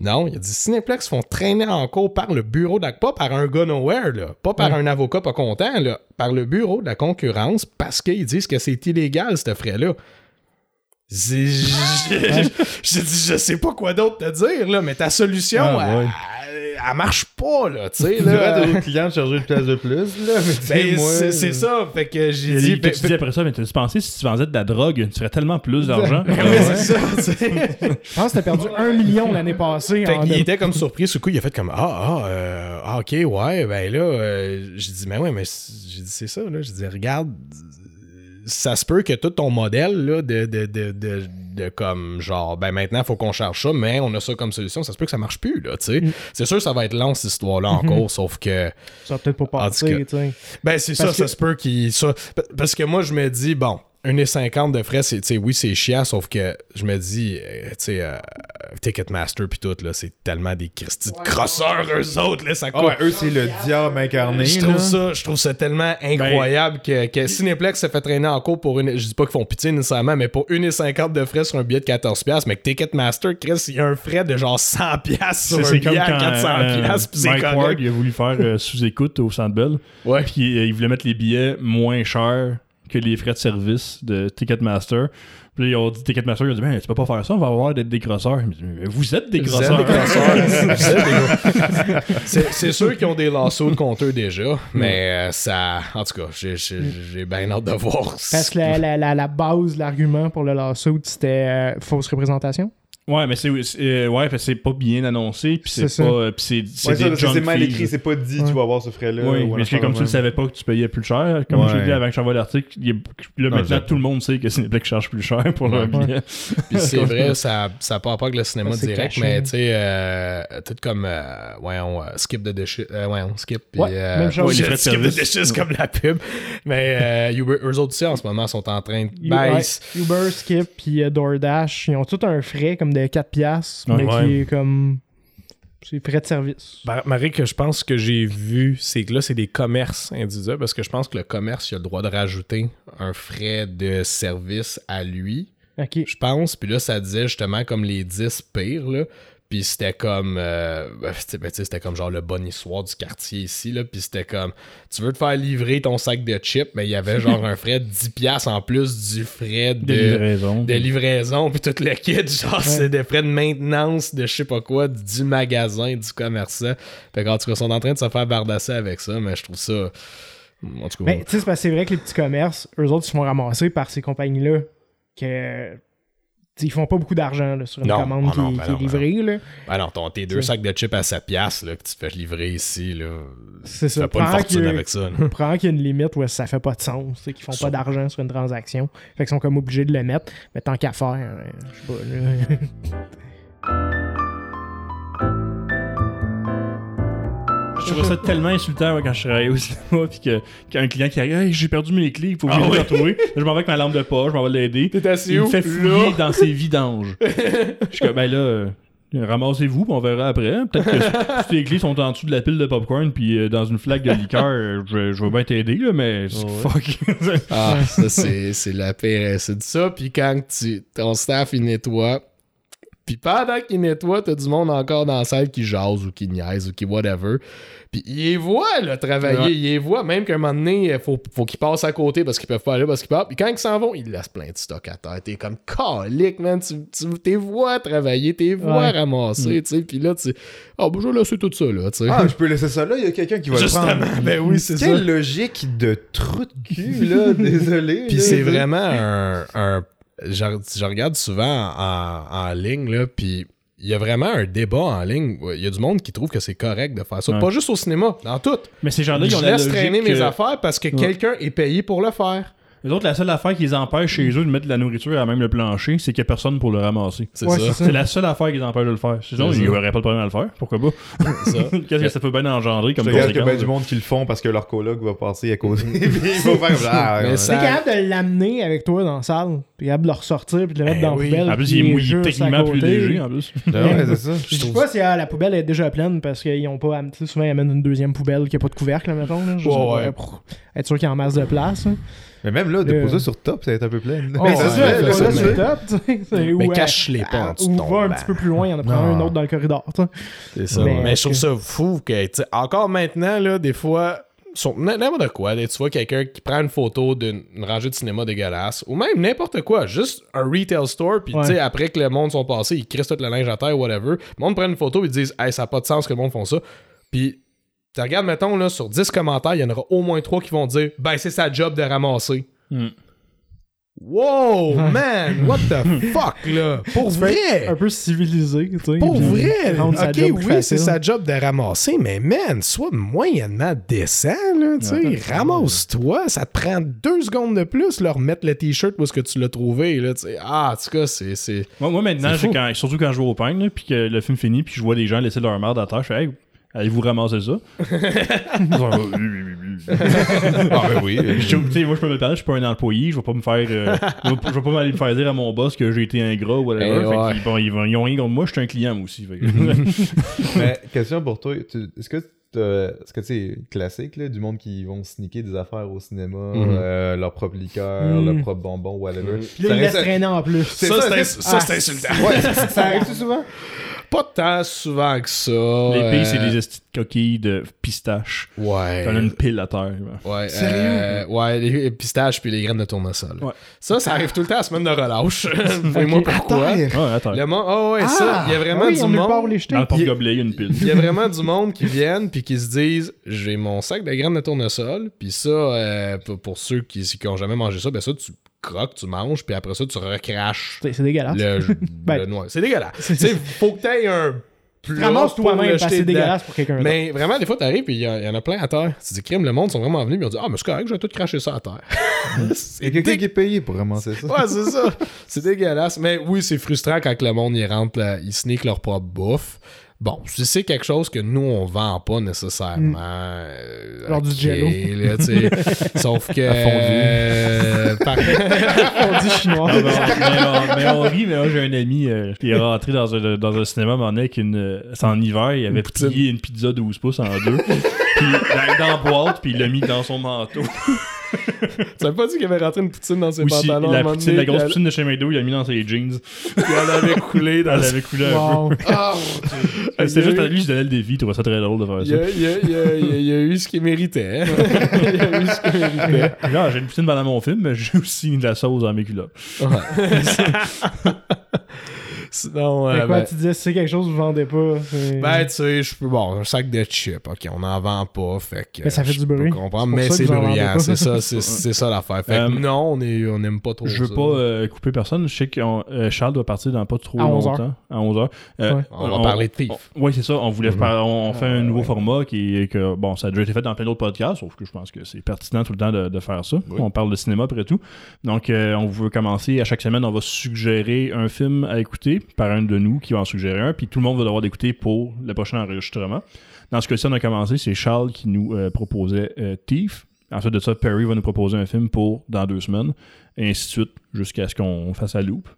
Non, il a dit Cinéplex font traîner en cours par le bureau de la... Pas par un gars nowhere, là. Pas par un avocat pas content, là. Par le bureau de la concurrence parce qu'ils disent que c'est illégal, ce frais-là. [LAUGHS] J'ai dit, je sais pas quoi d'autre te dire, là, mais ta solution, Ah, elle, ouais. elle- elle marche pas, là, tu sais, [LAUGHS] Tu là. aux clients de charger une place de plus, là. Tu Ben, moi. c'est ça, fait que j'ai Il dit... dit, ben, tu dis après ça, mais t'as-tu pensé si tu vendais de la drogue, tu ferais tellement plus d'argent? [LAUGHS] ben, ouais, c'est ça, tu sais. Je pense que t'as perdu un million l'année passée. Fait en de- était comme surpris, ce coup, il a fait comme Ah, ah, euh, ah, ok, ouais, ben là, euh, j'ai dit, mais ouais, mais j'ai dit, c'est ça, là. J'ai dit, regarde, ça se peut que tout ton modèle là, de, de, de, de, de comme genre, ben maintenant, faut qu'on charge ça, mais on a ça comme solution, ça se peut que ça marche plus, là, tu sais. Mm. C'est sûr, ça va être long, cette histoire-là, encore, sauf que. Ça va peut-être pas passer, cas. tu sais. Ben, c'est ça, ça que- se peut qu'il. ça- pa- Parce que moi, je me dis, bon, 1,50 de frais, c'est, tu sais, oui, c'est chiant, sauf que je me dis, euh, tu sais, euh, Ticketmaster puis tout, là, c'est tellement des Christy de crosseurs, eux autres, là, ça Ah coûte. ouais, eux, c'est le diable incarné. Je trouve ça, je trouve ça tellement incroyable que, que Cineplex se fait traîner en cours pour une. Je dis pas qu'ils font pitié nécessairement, mais pour 1,50 de frais sur un billet de 14$, mais que Ticketmaster, Chris, il y a un frais de genre 100$ sur un C'est billet comme à quand 400$, euh, pis c'est Mike correct. Ward il a voulu faire euh, sous-écoute au Centre Bell. Ouais. Puis euh, il voulait mettre les billets moins chers que les frais de service de Ticketmaster. Puis là, ils ont dit Ticketmaster, ils ont dit ben tu peux pas faire ça, on va avoir des décrosseurs. Vous êtes des Vous êtes grosseurs. des grosseurs. [LAUGHS] Vous êtes des gros- [LAUGHS] C'est sûr qu'ils ont des lassos contre eux déjà, mais euh, ça. En tout cas, j'ai- bien hâte de voir. Parce que la, la, la, la base, l'argument pour le lawsuit, c'était euh, fausse représentation? Ouais, mais c'est euh, ouais, fait que c'est pas bien annoncé, puis c'est pas euh, puis c'est c'est Ouais, mal écrit, c'est pas dit Ouais. tu vas avoir ce frais-là. Oui, ou un mais c'est comme de tu le savais pas que tu payais plus cher, comme je l'ai Ouais. dit avant que j'envoie l'article, là Non, maintenant j'ai- tout le monde sait que Cineplex charge plus cher pour leur Ouais. billet. [LAUGHS] Puis c'est vrai, ça ça part pas avec le cinéma Ouais, c'est direct, caché. mais tu sais, euh, tout comme, euh, voyons, euh, Skip the Dishes, euh, voyons, Skip, puis Ouais, euh, même chose. Ouais, les frais de [LAUGHS] Skip the service. Dishes comme la pub, mais euh, Uber, eux autres aussi en ce moment sont en train de ouais, Uber, Skip, puis DoorDash, ils ont tout un frais comme de 4 piastres, mais Ouais. qui est comme... C'est frais de service. Bar- Marie, que je pense que j'ai vu, c'est que là, c'est des commerces individuels parce que je pense que le commerce, il a le droit de rajouter un frais de service à lui, je pense. Puis là, ça disait justement comme les 10 pires, là. Puis c'était comme. euh, ben, c'était ben, tu sais, c'était comme genre le bon histoire du quartier ici, là. Puis c'était comme. Tu veux te faire livrer ton sac de chips, mais il y avait genre un frais de 10$ en plus du frais de. Des livraisons. de livraison, puis tout le kit, genre, c'est des frais de maintenance de je sais pas quoi, du magasin, du commerçant. Fait qu'en tout cas, ils sont en train de se faire bardasser avec ça, mais je trouve ça. En tout cas, Mais tu sais, c'est parce que c'est vrai que les petits commerces, eux autres, ils se font ramasser par ces compagnies-là que. Ils font pas beaucoup d'argent là, sur une Non, commande ah qui, non, qui ben est non, ben livrée. là. ben non, ton, tes deux sacs de chips à 7 piastres, là, que tu te fais livrer ici, là. C'est Tu ça. fais pas une fortune avec ça. là. [LAUGHS] Prends qu'il y a une limite où ça fait pas de sens, qu'ils font Ça. pas d'argent sur une transaction. Fait qu'ils sont comme obligés de le mettre. Mais tant qu'à faire, euh, je sais pas. Là. [LAUGHS] Je trouvais ça tellement insultant ouais, quand je travaillais au cinéma, puis que qu'un client qui arrive, hey, j'ai perdu mes clés, il faut que je les retrouver. Là, je m'en vais avec ma lampe de poche, je m'en vais l'aider. T'es assis Il me fait Là? fouiller dans ses vidanges. [LAUGHS] je suis comme, ben là, euh, ramassez-vous, puis on verra après. Peut-être que si tes clés sont en dessous de la pile de popcorn, puis euh, dans une flaque de liqueur, euh, je, je vais bien t'aider, là, mais fuck. Ah, ça, [LAUGHS] c'est, c'est la pire. C'est de ça. Puis quand tu, ton staff, il nettoie. Puis pendant qu'il nettoie, t'as du monde encore dans la salle qui jase ou qui niaise ou qui whatever. Puis il les voit, là, travailler. Ouais. Il les voit. Même qu'à un moment donné, il faut, faut qu'ils passent à côté parce qu'ils peuvent pas aller parce qu'ils partent. Puis quand ils s'en vont, ils laissent plein de stock à terre. T'es comme calique, man. Tu, tu t'es vois travailler, t'es vois Ouais. ramasser, tu sais. Puis là, tu Ah, ben, je vais laisser tout ça, là, tu sais. Ah, je peux laisser ça là, il y a quelqu'un qui va le Justement, prendre. ben oui, c'est ça. Quelle logique de trou de cul, là, [LAUGHS] désolé. Puis c'est vraiment un. un- je, je regarde souvent en, en ligne, là, puis il y a vraiment un débat en ligne. Il y a du monde qui trouve que c'est correct de faire ça. Ouais. Pas juste au cinéma, dans tout. Mais ces gens-là, ils Je ont la laisse traîner mes que- affaires parce que quelqu'un est payé pour le faire. Les autres, la seule affaire qui les empêche chez eux de mettre de la nourriture à même le plancher, c'est qu'il n'y a personne pour le ramasser. C'est Ouais, ça. c'est. C'est la seule affaire qui les empêche de le faire. Sinon, C'est il n'y aurait pas de problème à le faire. Pourquoi pas? C'est ça. [LAUGHS] Qu'est-ce que ça peut bien engendrer comme regarde qu'il y a bien conséquence? du monde qui le font parce que leur coloc va passer à côté. [LAUGHS] Puis il faut faire ah, Mais ouais. ça- T'es capable de l'amener avec toi dans la salle, puis capable de le ressortir, puis de le mettre Eh dans la poubelle. En plus, il est mouillé techniquement plus léger, en plus. Ouais, c'est ça. Je sais pas si ah, la poubelle est déjà pleine parce qu'ils ont pas. Souvent, ils amènent une deuxième poubelle qui a pas de couvercle, là, mettons. Être sûr qu'il y a en masse de place. Hein. Mais même là, déposer Euh. sur top, ça va être un peu plein. Oh, Mais c'est ouais, ça, c'est top, tu sais. C'est- Mais ou, euh, cache-les pas en dessous de Ou va un petit peu plus loin, il y en a un autre dans le corridor. tu sais. C'est ça. Mais- Mais, je trouve ça fou que, tu sais, encore maintenant, là, des fois, sur n'importe quoi, là, tu vois quelqu'un qui prend une photo d'une une rangée de cinéma dégueulasse, ou même n'importe quoi, juste un retail store, puis Ouais. tu sais, après que le monde sont passés, ils crissent tout le linge à terre, whatever, le monde prend une photo, ils disent, hey, ça n'a pas de sens que le monde font ça. Puis, tu regardes, mettons, là, sur 10 commentaires, il y en aura au moins 3 qui vont dire, ben, c'est sa job de ramasser. Hmm. Wow, [LAUGHS] man, what the fuck, là? Pour vrai! Un peu civilisé, tu sais. Pour vrai! Ok, oui, c'est sa job de ramasser, mais man, sois moyennement décent, là, tu sais. Ramasse-toi, ça te prend deux secondes de plus, leur mettre le t-shirt où est-ce que tu l'as trouvé, là, tu sais. Ah, en tout cas, c'est. c'est- Moi, moi, maintenant, quand- surtout quand je joue au pain, là, puis que le film finit, puis je vois des gens laisser leur merde à terre, je fais, hey, allez-vous ramasser ça? [LAUGHS] Ah, ben oui. Je- tu sais, moi, je peux me le permettre, je suis pas un employé, je vais pas me faire. euh, je, vais, je vais pas aller me faire dire à mon boss que j'ai été ingrat ou whatever. Eh Fait ouais. qu'ils- bon, ils, vont- ils ont rien contre moi, je suis un client moi aussi. fait que- [LAUGHS] Mais [LAUGHS] question pour toi, tu- est-ce que t'as- est-ce que tu sais, classique, là, du monde qui vont sneaker des affaires au cinéma, Mhm. euh, leur propre liqueur, Mhm. leur propre bonbon, whatever? Puis là, il laisse traîner en plus. C'est Ça, c'est c'est- ça, c'est Ah, insultant. Ouais, ça, ça arrive souvent? Pas tant souvent que ça. Les pays, c'est euh, des estis de coquilles de pistache. Ouais. T'en as une pile à terre. Ouais, Sérieux? euh, ouais, les pistaches puis les graines de tournesol. Ouais. Ça, ça arrive tout le temps à la semaine de relâche. [LAUGHS] [LAUGHS] Dis-moi pourquoi. À terre. Le monde, oh ouais, ça, il y a vraiment ah oui, du on ne peut pas monde. les jeter. Dans le il- porte-gobelet, il y a une pile. Il y a vraiment du monde qui viennent puis qui se disent j'ai mon sac de graines de tournesol puis ça euh, pour, pour ceux qui qui ont jamais mangé ça ben ça tu croques tu manges puis après ça tu recraches C'est c'est dégueulasse. le, [LAUGHS] Ben, le noix c'est dégueulasse c'est- tu sais faut que t'aies un Ramasse toi-même parce que c'est dégueulasse pour quelqu'un d'autre. mais vraiment des fois t'arrives puis il y, a- il y en a plein à terre tu dis crime le monde sont vraiment venus puis ils ont dit ah mais c'est correct je vais tout cracher ça à terre [LAUGHS] c'est quelqu'un qui est payé pour ramasser ça. Ouais, c'est ça. C'est dégueulasse. Mais oui, c'est frustrant quand le monde y rentre, là, ils sneak leur propre bouffe. Bon, si c'est quelque chose que nous, on vend pas nécessairement. euh, Genre du Jell-O. là. [LAUGHS] Sauf que. euh, par- [LAUGHS] On dit chinois. Ben, mais, on, mais on rit, mais moi j'ai un ami euh, qui est rentré dans un, dans un cinéma, mais avec une. C'est en hiver, il avait plié une pizza 12 pouces en deux. puis dans, dans la boîte, puis il l'a mis dans son manteau. [LAUGHS] Tu n'as pas dit qu'il avait rentré une poutine dans ses Aussi, pantalons la, moment poutine, donné, la grosse poutine de chez McDo, il l'a mis dans ses jeans. qu'elle avait coulé dans Elle ses- avait coulé un peu. Wow. Ah, [LAUGHS] C'était juste à lui, je donnais le défi, il trouvait ça très drôle de faire ça. il y a- il y a- il y a- il y a eu ce qu'il méritait. hein. [LAUGHS] il y a eu ce qu'il méritait. Genre, j'ai une poutine pendant mon film, mais j'ai aussi de la sauce dans mes culottes. Sinon, euh, quoi, ben- tu disais si c'est quelque chose que vous vendez pas. Ben, tu sais, je peux. Bon, un sac de chips, ok, on n'en vend pas, fait que. Mais ça fait du bruit. comprendre, mais ça c'est bruyant, c'est ça, [LAUGHS] c'est ça l'affaire. Fait que Euh, non, on est- on n'aime pas trop Je veux ça. pas euh, couper personne. Je sais que euh, Charles doit partir dans pas trop À 11 longtemps. À 11h. Ouais. On va parler de Thief. Oui, c'est ça. On voulait Mhm. on, on fait Ah, un nouveau ouais. format qui est que bon, ça a déjà été fait dans plein d'autres podcasts, sauf que je pense que c'est pertinent tout le temps de, de faire ça. Oui. On parle de cinéma après tout. Donc, euh, on veut commencer à chaque semaine, on va suggérer un film à écouter par un de nous qui va en suggérer un, puis tout le monde va devoir l'écouter pour le prochain enregistrement. Dans ce cas-ci, on a commencé, c'est Charles qui nous euh, proposait euh, Thief. Ensuite de ça, Perry va nous proposer un film pour dans deux semaines, et ainsi de suite, jusqu'à ce qu'on fasse la loupe.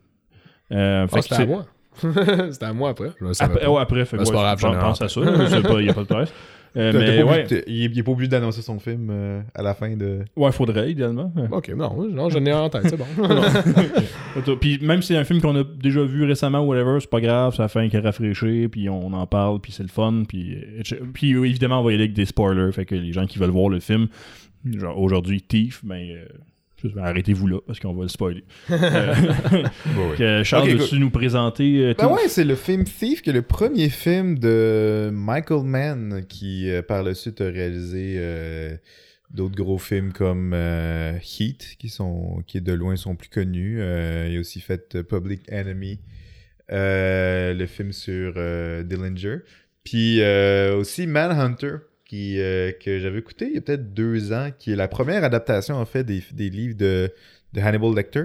Euh, fait Ah, c'était à moi. [LAUGHS] c'était à moi après. Je après, ouais, après, fait, ouais, pas grave, ai pense à ça. Il n'y a pas de presse. [LAUGHS] Euh, mais pas ouais, il, est, il est pas obligé d'annoncer son film euh, à la fin de. ouais, faudrait idéalement. Ok, non, non, j'en ai un en tête, c'est bon. [LAUGHS] [LAUGHS] puis même si c'est un film qu'on a déjà vu récemment ou whatever, c'est pas grave, ça fait un qui rafraîchir, puis on en parle, puis c'est le fun, puis, puis euh, évidemment on va y aller avec des spoilers, fait que les gens qui veulent voir le film, genre aujourd'hui Thief, ben euh, juste, ben, arrêtez-vous là parce qu'on va le spoiler. [LAUGHS] Euh, que Charles, Ok, veux-tu nous présenter euh, Ben ouais, c'est le film Thief, qui est le premier film de Michael Mann, qui euh, par la suite a réalisé euh, d'autres gros films comme euh, Heat, qui, sont, qui est de loin son plus connu. Euh, il a aussi fait Public Enemy, euh, le film sur euh, Dillinger. Puis euh, aussi Manhunter, euh, que j'avais écouté il y a peut-être deux ans, qui est la première adaptation en fait des, des livres de, de Hannibal Lecter.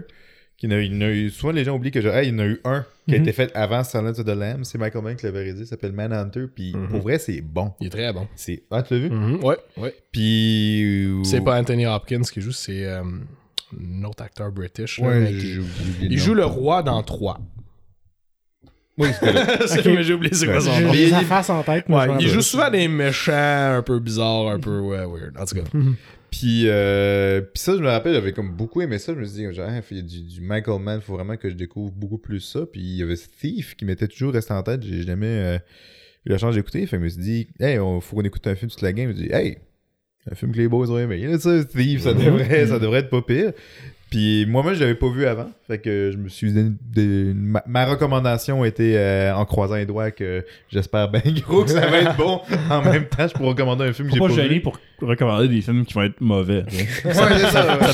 Qui il en a eu, souvent les gens oublient que hey, il y en a eu un qui a Mhm. été fait avant Silence of the Lambs. C'est Michael Mann qui l'avait réalisé, il s'appelle Manhunter. Puis Mhm. pour vrai, c'est bon. Il est très bon. C'est... Ah, tu l'as vu? Mhm, Ouais, ouais. Puis. euh, C'est pas Anthony Hopkins qui joue, c'est euh, un autre acteur british. Ouais, qui- Il joue le roi dans 3. Oui, c'est [LAUGHS] comme j'ai oublié c'est quoi son nom. j'ai Il- sa face en tête. Ouais, il joue souvent des méchants un peu bizarres, un peu ouais, weird. En tout cas. Puis, euh, puis ça, je me rappelle, j'avais comme beaucoup aimé ça. Je me suis dit, genre, Ah, il y a du, du Michael Mann, faut vraiment que je découvre beaucoup plus ça. Puis il y avait Thief qui m'était toujours resté en tête. J'ai jamais euh, eu la chance d'écouter. Fait que je me suis dit, hey, on, faut qu'on écoute un film toute la game. Je me suis dit, hey, un film que les boys ont aimé. Là, ça, Thief, ça devrait, ça devrait être pas pire. Puis moi-même, je l'avais pas vu avant. Fait que je me suis donné des- ma, ma recommandation était euh, en croisant les doigts que j'espère bien [LAUGHS] gros que ça va être bon. En même temps, je pourrais recommander un film que j'ai pas pas vu. pour recommander des films qui vont être mauvais. Ouais, c'est ça, ouais.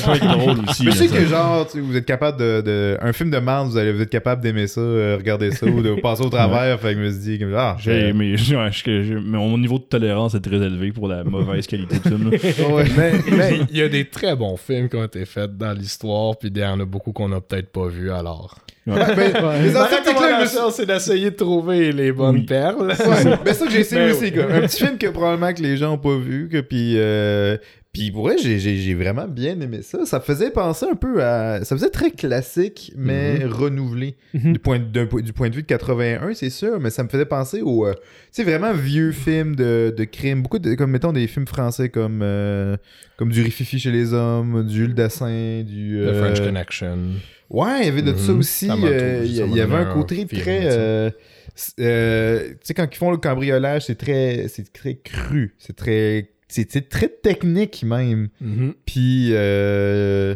ça peut être drôle aussi. Mais je sais que genre, tu sais, vous êtes capable de, de- Un film de merde, vous, allez, vous êtes capable d'aimer ça, euh, regarder ça ou de [LAUGHS] passer au travers. Fait que je me suis dit, ah, J'ai euh, j'ai- [LAUGHS] mais mon niveau de tolérance est très élevé pour la mauvaise qualité de film. là. ouais. mais mais il y a des très bons films qui ont été faits dans l'histoire, puis il y en a beaucoup qu'on a peut-être pas vu alors. Ouais, ben, me suis- recommandation, c'est d'essayer de trouver les bonnes Oui. perles. Ouais, [LAUGHS] ben ça que j'ai essayé Ben aussi, oui. quoi. Un petit film que probablement que les gens ont pas vu, que puis euh, puis pour vrai, j'ai, j'ai, j'ai vraiment bien aimé ça. Ça faisait penser un peu à, ça faisait très classique mais renouvelé Mhm. du point de, du point de vue de 81, c'est sûr, mais ça me faisait penser au, euh, tu sais vraiment vieux films de, de crime, beaucoup de comme mettons des films français comme euh, comme du Rififi chez les hommes, du Jules Dassin, du The euh, French Connection. Ouais, il y avait de ça Mhm. aussi. Euh, Il y, avait un côté très. tu sais, quand ils font le cambriolage, c'est très, c'est très cru. C'est très, c'est très technique même. Mhm. Puis euh,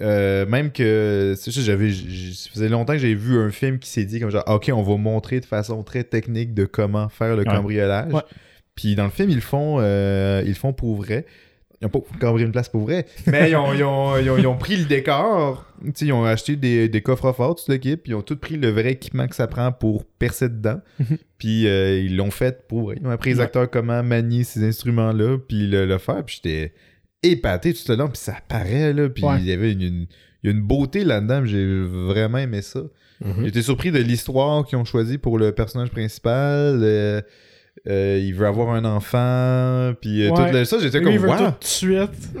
euh, même que, c'est ça, j'avais, ça faisait longtemps que j'ai vu un film qui s'est dit comme genre, ok, on va montrer de façon très technique de comment faire le cambriolage. Ouais. Puis dans le film, ils le font, euh, ils le font pour vrai. Ils ont pas cambriolé une place pour vrai, [LAUGHS] mais ils ont, ils ont- ils ont- ils ont pris le décor. Tu sais, ils ont acheté des, des coffres forts, toute l'équipe, puis ils ont tout pris le vrai équipement que ça prend pour percer dedans. Mhm. puis euh, ils l'ont fait pour vrai. Ils ont appris les Ouais. acteurs comment manier ces instruments-là, puis le, le faire. Puis j'étais épaté tout le long, puis ça paraît, là. Puis Ouais. il y avait une, une- il y a une beauté là-dedans, j'ai vraiment aimé ça. Mhm. J'étais surpris de l'histoire qu'ils ont choisi pour le personnage principal. euh, euh, il veut avoir un enfant, puis euh, Ouais. tout le- ça, j'étais comme wow. tout de suite. [LAUGHS]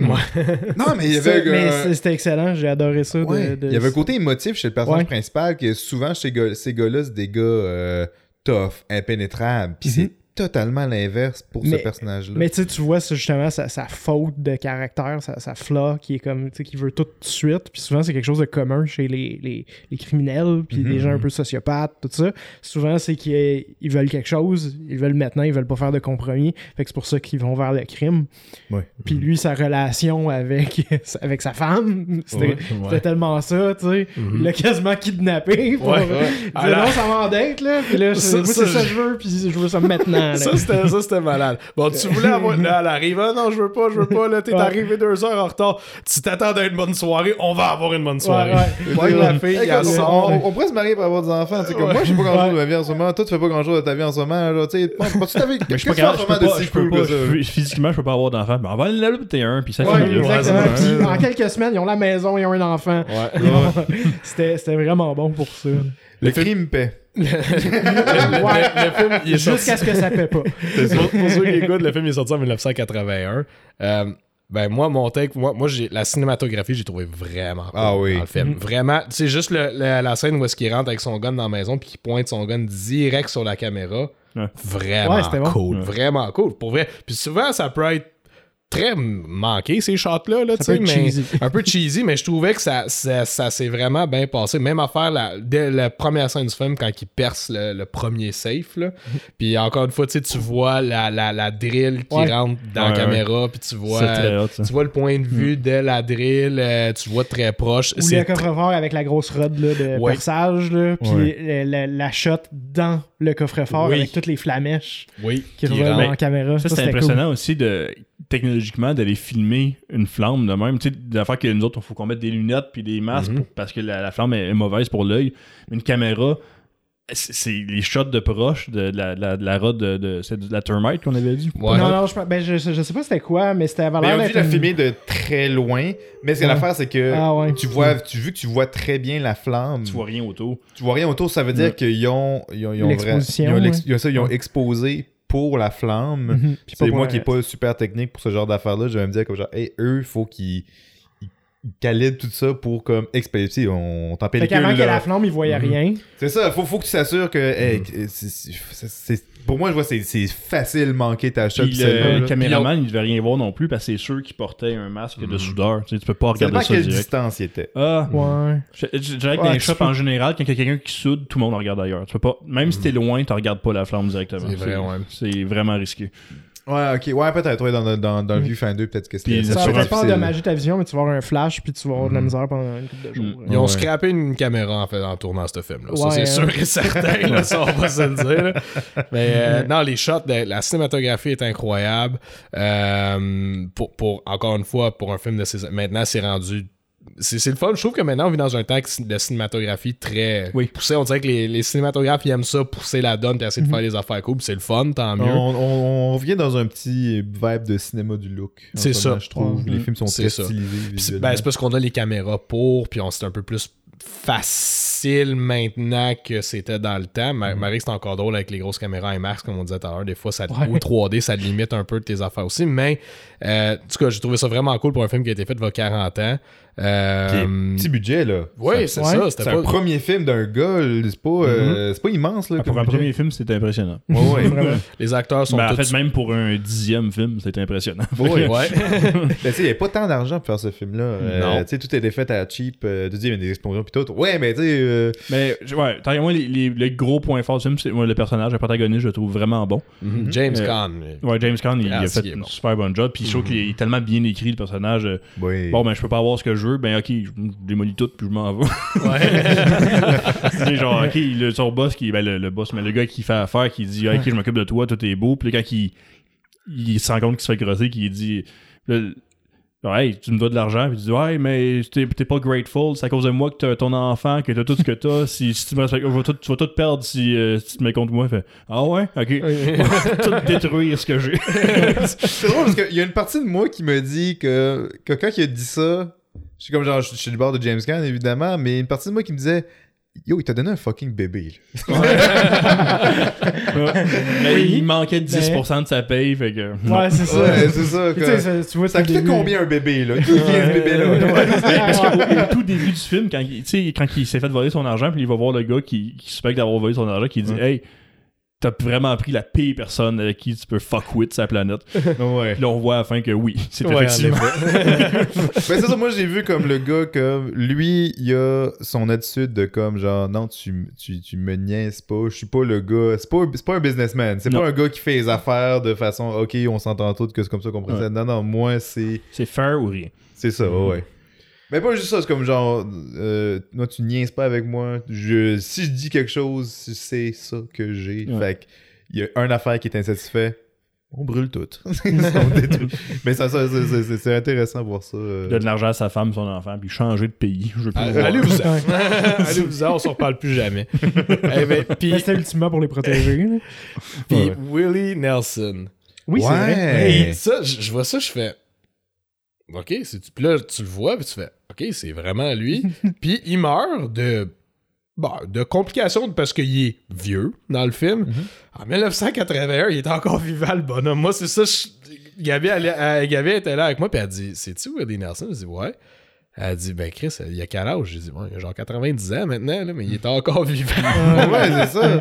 Non, mais il y avait, euh, c'était excellent, j'ai adoré ça. de- ouais, de- il y avait un côté émotif chez le personnage Ouais. principal que souvent chez gars- ces gars-là, c'est des gars euh, tough, impénétrables. Puis Mhm. c'est totalement l'inverse pour ce personnage-là. Mais tu vois c'est justement sa, sa faute de caractère, sa, sa flaw qui est comme, tu sais, qui veut tout de suite. Puis souvent, c'est quelque chose de commun chez les, les, les criminels, puis Mhm. les gens un peu sociopathes, tout ça. Souvent, c'est qu'ils ils veulent quelque chose, ils veulent maintenant, ils veulent pas faire de compromis. Fait que c'est pour ça qu'ils vont vers le crime. Ouais. Puis lui, sa relation avec, [LAUGHS] avec sa femme, [LAUGHS] c'était Ouais. tellement ça, tu sais. Mhm. Il l'a quasiment kidnappé pour Ouais. dire non, ça va en date, là. Puis là, Ça- moi, c'est ça que je veux, puis je veux ça maintenant. Là. Ça, c'était, ça, c'était malade. Bon, tu voulais avoir. Là, elle arrive. Ah non, je veux pas, je veux pas. Là, t'es Ouais. arrivé deux heures en retard. Tu t'attends à une bonne soirée. On va avoir une bonne soirée. Ouais, [LAUGHS] ouais. Moi, la fille, Hey, elle on, sort. on- on pourrait se marier pour avoir des enfants. tu sais, comme Ouais. Moi, je fais pas grand-chose Ouais. de ma vie en ce moment. Toi, tu fais pas grand-chose de ta vie en ce moment. Là, tu sais, Pas- pas- [LAUGHS] je suis pas capable, ce je peux pas, je pas, je- physiquement, je peux pas avoir d'enfant. Mais on va aller là, t'es un, puis ça c'est en quelques semaines, ils ont la maison, ils ont un enfant. [LAUGHS] C'était vraiment bon pour ça. Le crime paie. [LAUGHS] Le film, il est sorti. Jusqu'à ce que ça paie pas. [LAUGHS] pour, pour ceux qui écoutent, le film est sorti en 1981. Euh, ben moi, mon take, moi, moi j'ai, la cinématographie, j'ai trouvé vraiment cool Ah oui. dans le film. Mhm. Vraiment, c'est juste le- le- la scène où est-ce qu'il rentre avec son gun dans la maison puis qu'il pointe son gun direct sur la caméra. Ouais. Vraiment Ouais, c'était bon. cool. Ouais. Vraiment cool. Pour vrai. Puis souvent, ça peut être très manqué, ces shots-là, là, tu Ça sais, peut être mais cheesy. [LAUGHS] un peu cheesy, mais je trouvais que ça, ça, ça s'est vraiment bien passé. Même à faire la, dès la première scène du film, quand il perce le, le premier safe, là. [LAUGHS] Puis encore une fois, tu sais, tu vois la, la, la drill qui Ouais. rentre dans Ouais, la ouais. caméra, puis tu vois... Hot. Tu vois le point de vue de la drill, euh, tu vois très proche. Ou C'est le coffre-fort avec la grosse rod là, de Ouais. perçage, là, puis la shot dans le coffre-fort Oui. avec toutes les flamèches Oui, qui qui revolent rentre. en caméra. Ça, c'est impressionnant aussi de technologiquement d'aller filmer une flamme de même. Tu sais, d'affaire que nous autres, il faut qu'on mette des lunettes puis des masques Mhm. pour- parce que la, la flamme est, est mauvaise pour l'œil. Une caméra, c'est les shots de proche de, la, de la, de la rod de, de, c'est de la termite qu'on avait dit. Ouais. Non, non, je, ben, je, je sais pas c'était quoi, mais c'était avait Mais l'air on d'être la une- filmer de très loin. Mais ce que Ouais. l'affaire, c'est que Ah ouais. tu vois, tu, vu que tu vois très bien la flamme, Tu vois rien autour. tu vois rien autour, ça veut dire Ouais. qu'ils ont, ils ont, ils ont, ils ont ils ont exposé pour la flamme. Puis C'est moi qui un est pas super technique pour ce genre d'affaires-là, je vais me dire comme genre, hey, eux, faut qu'ils calibrent tout ça pour comme expédier. On t'en Fait qu'avant qu'il y ait la flamme, il voyait Mhm. rien. C'est ça, faut, faut que tu t'assures que. hey, Mm. c'est- c'est- c'est- pour moi, je vois, c'est c'est facile manquer ta shot. Puis pis le, celle-là, le là. caméraman, il devait rien voir non plus parce que c'est sûr qu'il portait un masque de Mhm. soudeur. Tu, sais, tu peux pas regarder à ça quelle direct. distance il était. Ah, Ouais. je, je- je dirais que Ouais, dans les tu shops peux- en général, quand il y a quelqu'un qui soude, tout le monde regarde ailleurs. Tu peux pas, même si t'es loin, tu regardes pas la flamme directement. C'est vrai, ouais. C'est vraiment risqué. Ouais, ok. Ouais, peut-être. Ouais, dans, le- dans, dans le Mm. viewfinder, peut-être que Puis c'était Ça sur va peut-être pas endommager ta vision, mais tu vas avoir un flash, puis tu vas avoir de la Mhm. misère pendant une couple de jours. Là. Ils ont scrappé une caméra en fait en tournant ce film-là. ça, c'est hein. sûr et certain, là, ça, on va se le dire. là. Mais euh, non, les shots, de- la cinématographie est incroyable. Euh, pour, pour, encore une fois, pour un film de ces. Maintenant, c'est rendu. C'est le fun. Je trouve que maintenant, on vit dans un temps de cinématographie très Oui. poussé. On dirait que les, les cinématographes, ils aiment ça, pousser la donne, puis essayer de faire des affaires cool. C'est le fun, tant mieux. On, on, on revient dans un petit vibe de cinéma du look. C'est ça. Je trouve. Ouais. Les films sont très ça. stylisés. Ben, c'est parce qu'on a les caméras pour, puis on c'est un peu plus facile maintenant que c'était dans le temps. Ma- Marie, c'est encore drôle avec les grosses caméras IMAX, comme on disait tout à l'heure. Des fois, ça, Ouais. ou 3D, ça limite un peu tes affaires aussi. Mais, euh, en tout cas, j'ai trouvé ça vraiment cool pour un film qui a été fait il y a 40 ans. Euh, petit budget, là. oui, C'est- ça. C'est C'était un pas... premier film d'un gars. C'est pas, euh, c'est pas immense, là. Ah, Pour un budget. premier film, c'était impressionnant. Ouais. [LAUGHS] Vraiment. Les acteurs sont Mais en fait, même pour un dixième film, c'était impressionnant. Ouais. Ouais. [LAUGHS] [LAUGHS] Ben, tu sais, il n'y a pas tant d'argent pour faire ce film-là. Euh, Non. tu sais, tout était fait à cheap. Euh, tu dis, il y a des explosions pis tout. Ouais, mais tu sais. euh, Mais ouais, tant qu'à moi, les, les, les gros points forts du film, c'est le personnage, le protagoniste, je le trouve vraiment bon. Mhm. James Euh, Caan. Ouais, James Caan, il, Ah, a c'est fait qu'il est un bon. super bon job. Puis je trouve qu'il est tellement bien écrit, le personnage. euh. Bon, ben, je peux pas avoir ce que je Ben, ok, je démolis tout, puis je m'en vais. c'est [LAUGHS] genre, ok, le, son boss, qui, ben, le, le boss, mais le gars qui fait affaire, qui dit, ok, je m'occupe de toi, tout est beau. Puis là, quand il, il se rend compte qu'il se fait grosser, qu'il dit, genre, hey, tu me dois de l'argent. Puis tu dis, ouais, mais t'es t'es pas grateful, c'est à cause de moi que t'as ton enfant, que t'as tout ce que t'as. Si, si tu me respectes, je vais tout- tu vas tout perdre si, euh, si tu te mets contre moi. Fait, ah ouais, ok. [LAUGHS] tout détruire ce que j'ai. [LAUGHS] C'est drôle parce qu'il y a une partie de moi qui me dit que, que quand il a dit ça, je suis comme genre, je suis le bord de James Gunn évidemment, mais une partie de moi qui me disait, yo, il t'a donné un fucking bébé. là. mais [LAUGHS] Oui, il manquait de 10% de sa paye, fait que. Ouais, c'est ça. Ouais, c'est ça. Tu sais, quoi. ça- tu vois, Ça début. combien un bébé, là? Qui vient ce bébé-là? Ouais. Parce qu'au au tout début du film, quand il, tu sais, quand il s'est fait voler son argent, puis il va voir le gars qui, qui suspecte d'avoir volé son argent, qui dit Ouais. Hey, t'as vraiment pris la pire personne avec qui tu peux fuck with sa planète. [LAUGHS] Ouais. Puis là, on voit à la fin que oui, c'est Ouais, en effectivement. ben [LAUGHS] [LAUGHS] c'est ça, moi j'ai vu comme le gars comme lui, il a son attitude de comme genre non tu, tu, tu me niaises pas, je suis pas le gars, c'est pas, c'est pas un businessman, c'est pas un gars qui fait les affaires de façon ok on s'entend tous que c'est comme ça qu'on procède, non non moi c'est C'est fair ou rien. c'est ça ouais, ouais. Mais pas juste ça, c'est comme genre euh, non tu niaises pas avec moi, je, si je dis quelque chose c'est ça que j'ai, Ouais. fait il y a une affaire qui est insatisfait. On brûle tout. [LAUGHS] On [LAUGHS] détruit. Mais ça, ça, c'est- intéressant de voir ça. euh. Donne de l'argent à sa femme, son enfant, puis changer de pays. Je veux plus le voir. Allez-vous-en. [LAUGHS] Allez-vous-en, on s'en reparle plus jamais. Eh ben, c'était ultimement pour les protéger. puis Ouais. Willie Nelson. Oui, c'est vrai. Hey, ça, je vois ça, je fais. Ok, c'est là, tu le vois, puis tu fais. Ok, c'est vraiment lui. [LAUGHS] puis il meurt de. Bon, de complications parce qu'il est vieux dans le film. En 1981, il était encore vivant, le bonhomme. Moi, c'est ça. je- Gabi, elle- elle- Gabi était là avec moi, puis elle dit C'est-tu Willie Nelson? Je dis Ouais. Elle dit Ben, Chris, il a quel âge? J'ai dit Ouais, il a genre 90 ans maintenant, là, mais il est encore vivant. ouais, [LAUGHS] c'est ça.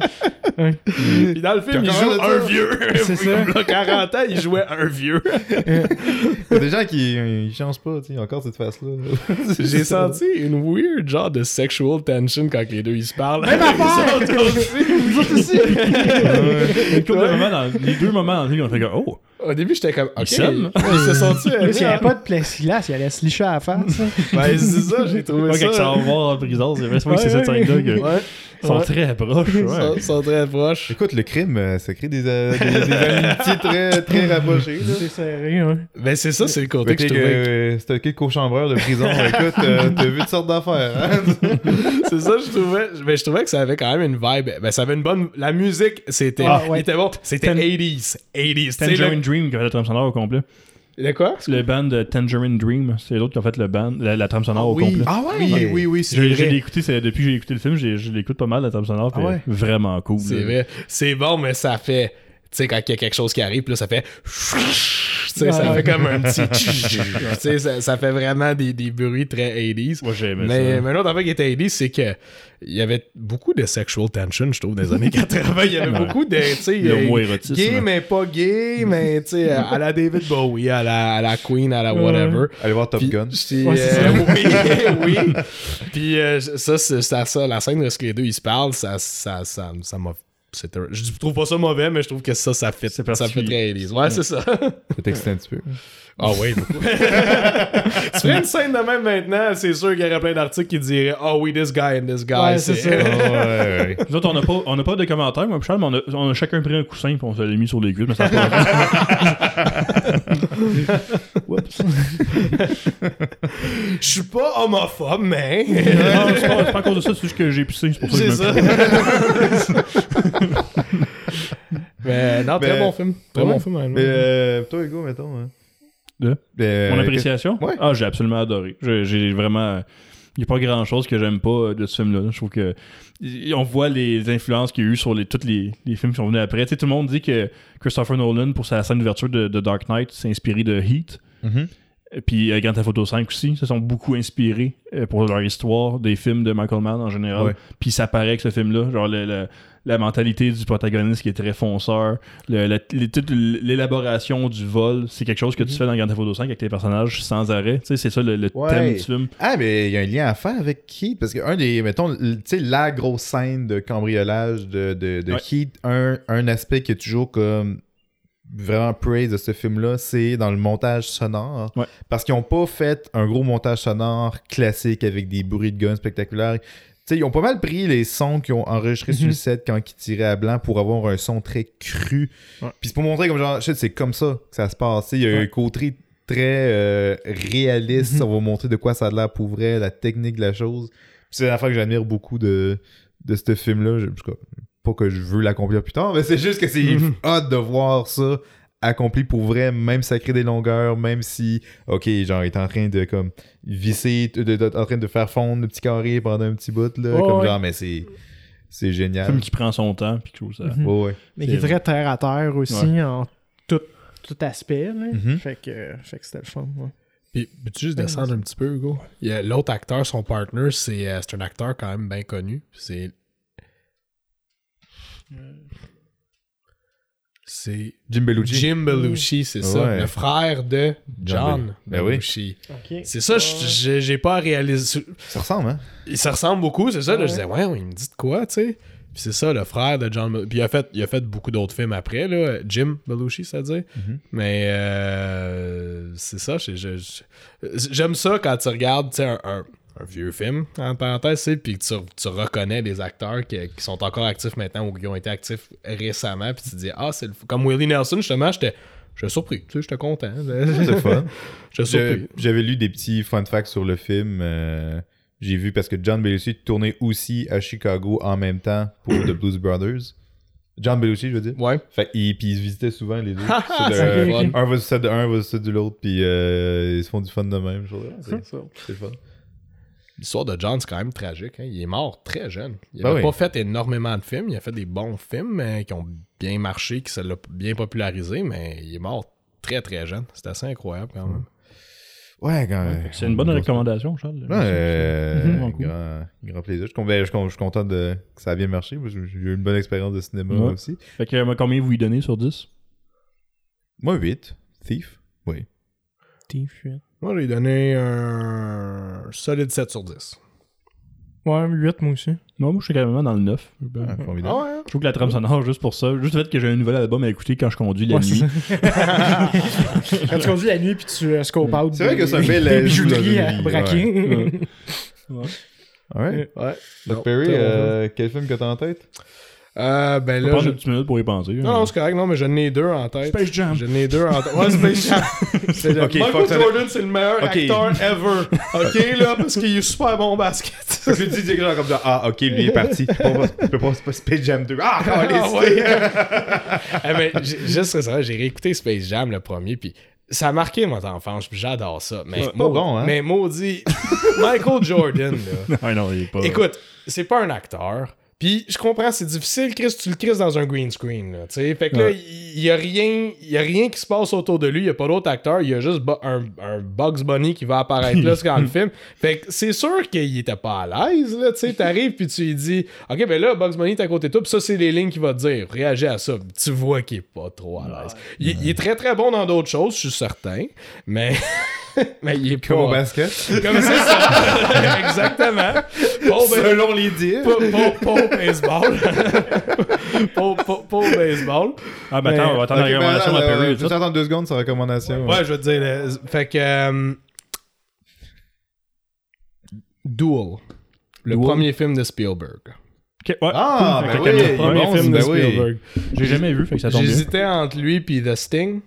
Puis dans le film, il joue un ça? vieux. [LAUGHS] C'est ça. Comme là, 40 ans, il jouait un vieux. Il y a des gens qui ils changent pas, tu sais, encore cette face-là. [LAUGHS] J'ai senti une weird genre de sexual tension quand les deux ils se parlent. Même affaire! [LAUGHS] Autres aussi! Une couple de moments dans, les deux moments dans le film, on fait que, oh, Au début, j'étais comme, ok, s'aiment. ils se sont tués. Qu'il n'y avait pas de plexiglas, il allait se licher à la face. Ben, c'est ça, j'ai trouvé pas ça. quand ça va voir en prison, c'est vrai, c'est vrai que c'est cette scène-là. Ils sont Ouais. très proches. Ils Ouais. sont, sont très proches. Écoute, le crime, euh, ça crée des, euh, des, des amitiés très, très rapprochées. là. C'est serré, hein. Ben, c'est ça, c'est le côté que je que, trouvais. C'était quel co-chambreur de prison. [LAUGHS] Écoute, euh, t'as vu toutes sortes d'affaires. Hein? [LAUGHS] C'est ça, je trouvais. Ben, je trouvais que ça avait quand même une vibe. Ben, ça avait une bonne. La musique, c'était. Ah, ouais. Il était bon. C'était Ten- 80s. 80s. Tu sais, Tangerine le- Dream qui a fait la trame sonore au complet. Le quoi? C'est le band de Tangerine Dream. C'est l'autre qui a fait le band, la, la trame sonore au oui. complet. Ah ouais? Oui, oui, oui, c'est vrai. l'ai écouté, c'est- depuis que j'ai écouté le film, j'ai- je l'écoute pas mal, la trame sonore. Ah ouais? Vraiment cool. C'est là. vrai. C'est bon, mais ça fait. Tu sais, quand il y a quelque chose qui arrive, puis là, ça fait. [LAUGHS] Tu sais, ça Ouais. fait comme un petit. [LAUGHS] [LAUGHS] tu sais, ça, ça fait vraiment des, des bruits très 80s. Moi, j'aimais Mais, ça. mais une autre affaire qui était 80s, c'est que il y avait beaucoup de sexual tension, je trouve, dans les années 80. Il y avait Ouais. beaucoup de. Euh, mot érotisme. Gay, mais pas gay, mais tu sais, à la David Bowie, à la, à la Queen, à la whatever. Allez voir Top Puis, Gun. Ouais, c'est euh, oui, oui. Puis euh, ça, c'est ça, ça, la scène où est-ce que les deux ils se parlent, ça, ça, ça, ça m'a un- Je trouve pas ça mauvais, mais je trouve que ça, ça fait, C'est ça fait très 80s. Ouais, c'est ça. T'excite un petit peu. Ah oui, beaucoup. [LAUGHS] tu fais une scène de même maintenant, c'est sûr qu'il y aurait plein d'articles qui diraient Oh oui, this guy and this guy. Ouais, c'est ça. [LAUGHS] ouais, ouais. Nous autres, on n'a pas, on a pas de commentaires, moi, et Charles, mais on a, on a chacun pris un coussin et on se l'a mis sur les cuisses, mais ça [LAUGHS] Oups. Je suis pas homophobe, mais. Non, c'est pas, à cause de ça, c'est juste que j'ai pissé, c'est pour ça que je me ça. mais non, très Mais- bon film. Très Ouais. bon film, Mais euh, toi, Hugo, mettons. hein. De? Ben, Mon euh, appréciation? Ouais. Ah, j'ai absolument adoré. J'ai vraiment. Il n'y a pas grand chose que j'aime pas de ce film-là. Je trouve que. On voit les influences qu'il y a eu sur les, tous les, les films qui sont venus après. Tu sais, tout le monde dit que Christopher Nolan, pour sa scène d'ouverture de, de Dark Knight, s'est inspiré de Heat. mhm. Et Puis euh, Grand Theft Auto 5 aussi, se sont beaucoup inspirés euh, pour leur histoire des films de Michael Mann en général. Ouais. Puis ça paraît avec ce film-là, genre le- le- la mentalité du protagoniste qui est très fonceur, l'élaboration du vol, c'est quelque chose que tu fais dans Grand Theft Auto 5 avec tes personnages sans arrêt. Tu sais, c'est ça le, le Ouais. thème du film. Ah, mais il y a un lien à faire avec Heat, parce que un des, mettons, tu sais, la grosse scène de cambriolage de, de, de Ouais. Heat, un, un aspect qui est toujours comme vraiment praise de ce film-là, c'est dans le montage sonore. Ouais. Parce qu'ils ont pas fait un gros montage sonore classique avec des bruits de guns spectaculaires. Tu sais, ils ont pas mal pris les sons qu'ils ont enregistrés sur le Mhm. set quand ils tiraient à blanc pour avoir un son très cru. Ouais. Puis c'est pour montrer comme genre, c'est comme ça que ça se passe. Il y a Ouais. un côté très euh, réaliste. Mhm. On va montrer de quoi ça a l'air pour vrai, la technique de la chose. Puis C'est la fois que j'admire beaucoup de, de ce film-là. Je- Pas que je veux l'accomplir plus tard, mais c'est juste que c'est Mhm. hot de voir ça accompli pour vrai, même si ça crée des longueurs, même si, ok, genre, il est en train de comme visser, de, de- de- en train de faire fondre le petit carré pendant un petit bout, là, comme ouais. genre, mais c'est c'est génial. film qui prend son temps, puis trouve ça. Mhm. Ouais. Mais qui est très terre à terre aussi en tout, tout aspect. là. Mhm. Fait que, fait que c'était le fun. Puis, peux-tu juste descendre un petit peu, Hugo? Il y a L'autre acteur, son partner, c'est euh, c'est un acteur quand même bien connu. C'est. C'est Jim Belushi. Jim Belushi, c'est ça. Le frère de John Ben oui. Belushi. Ok. C'est ça, je- j'ai j'ai pas réalisé. Ça ressemble, hein? Il se ressemble beaucoup, c'est ça. là, je disais, ouais, il me dit de quoi, tu sais. Puis c'est ça, le frère de John Belushi. Puis il a fait, il a fait beaucoup d'autres films après, là. Jim Belushi, c'est-à-dire. Mhm. Mais euh, c'est ça, je- je- je- j'aime ça quand tu regardes, tu sais, un, un- un vieux film, en parenthèse, puis tu, tu reconnais des acteurs qui, qui sont encore actifs maintenant ou qui ont été actifs récemment, puis tu te dis, ah, c'est le Comme Willie Nelson, justement, j'étais j'étais surpris, tu sais, j'étais content. C'est fun. [LAUGHS] Je-. J'avais lu des petits fun facts sur le film. euh, J'ai vu parce que John Belushi tournait aussi à Chicago en même temps pour The Blues Brothers. John Belushi, je veux dire? Ouais. Fait qu'ils puis ils se visitaient souvent les deux. [LAUGHS] Ah, de- fun. un va celle de un, va sur celle de l'autre, puis euh, ils se font du fun de même. je. C'est Ça. c'est fun. L'histoire de John, c'est quand même tragique. hein. Il est mort très jeune. Il Ben n'a oui. pas fait énormément de films. Il a fait des bons films euh, qui ont bien marché, qui se l'a bien popularisé, mais il est mort très très jeune. C'est assez incroyable quand même. Ouais, quand même. C'est une bonne recommandation, Charles. Ouais, euh, grand, grand plaisir. Je ben, je suis con- je suis content de, que ça a bien marché. J'ai eu une bonne expérience de cinéma Ouais. aussi. Fait que euh, combien vous lui donnez sur 10 Moi, 8. Thief. Oui. Moi, j'ai donné un solide 7 sur 10. Ouais, 8 moi aussi. Non, moi je suis carrément dans le 9. Ben, Ah, formidable. ouais? Je trouve que la trame sonore, juste pour ça, juste le fait que j'ai un nouvel album à écouter quand je conduis la Ouais, nuit. ça. [LAUGHS] Quand tu conduis la nuit puis tu euh, scope out C'est vrai que ajout dans bijouteries une à braquer. [LAUGHS] Ouais. Ouais. Ouais. Doc Perry, euh, quel film que t'as en tête? Euh, ben là. prendre je- une petite minute pour y penser. Non, non, c'est correct, non, mais j'en ai deux en tête. Space Jam. J'en ai deux en tête. Ouais, Space Jam. [LAUGHS] C'est Ok, Michael. Jordan, c'est le meilleur Ok. acteur ever. Ok, là, parce qu'il est super bon au basket. [LAUGHS] Je dis des gens comme ça. Ah, ok, lui il est parti. Je peux pas, Space Jam 2. Ah, Ah, ouais. [LAUGHS] Eh ben, juste ça, j'ai réécouté Space Jam le premier, puis ça a marqué mon enfance, j'adore ça. Mais, C'est pas bon, hein? mais maudit, Michael Jordan, là. Ah non, il est pas. Écoute, c'est pas un acteur. Puis je comprends, c'est difficile, Chris, tu le crises dans un green screen, là. Fait que là, il y, a rien, y a rien qui se passe autour de lui, il y a pas d'autre acteur, il y a juste un, un Bugs Bunny qui va apparaître là dans le [LAUGHS] film. Fait que c'est sûr qu'il était pas à l'aise, là, tu sais. T'arrives puis tu lui dis, OK, ben là, Bugs Bunny est à côté de toi, puis ça, c'est les lignes qu'il va te dire. Réagis à ça. Tu vois qu'il est pas trop à l'aise. Il, il est très très bon dans d'autres choses, je suis certain, mais... [LAUGHS] Mais il est Comme au basket. Comme c'est ça. [LAUGHS] Exactement. Ba- Selon les dires. pas au baseball. [LAUGHS] Pas au baseball. Ah, ben Mais- attends, on va attendre la ben, recommandation à Perry. euh, Peux tout. t'attendre deux secondes, sa recommandation. Ouais, je veux te dire. le- Fait que. euh, Duel. Le Duel? premier film de Spielberg. Ouais. Ah, ben oui, le premier bon, film de ben oui. Spielberg. J'ai jamais vu, fait que ça tombe. J'hésitais entre lui et The Sting.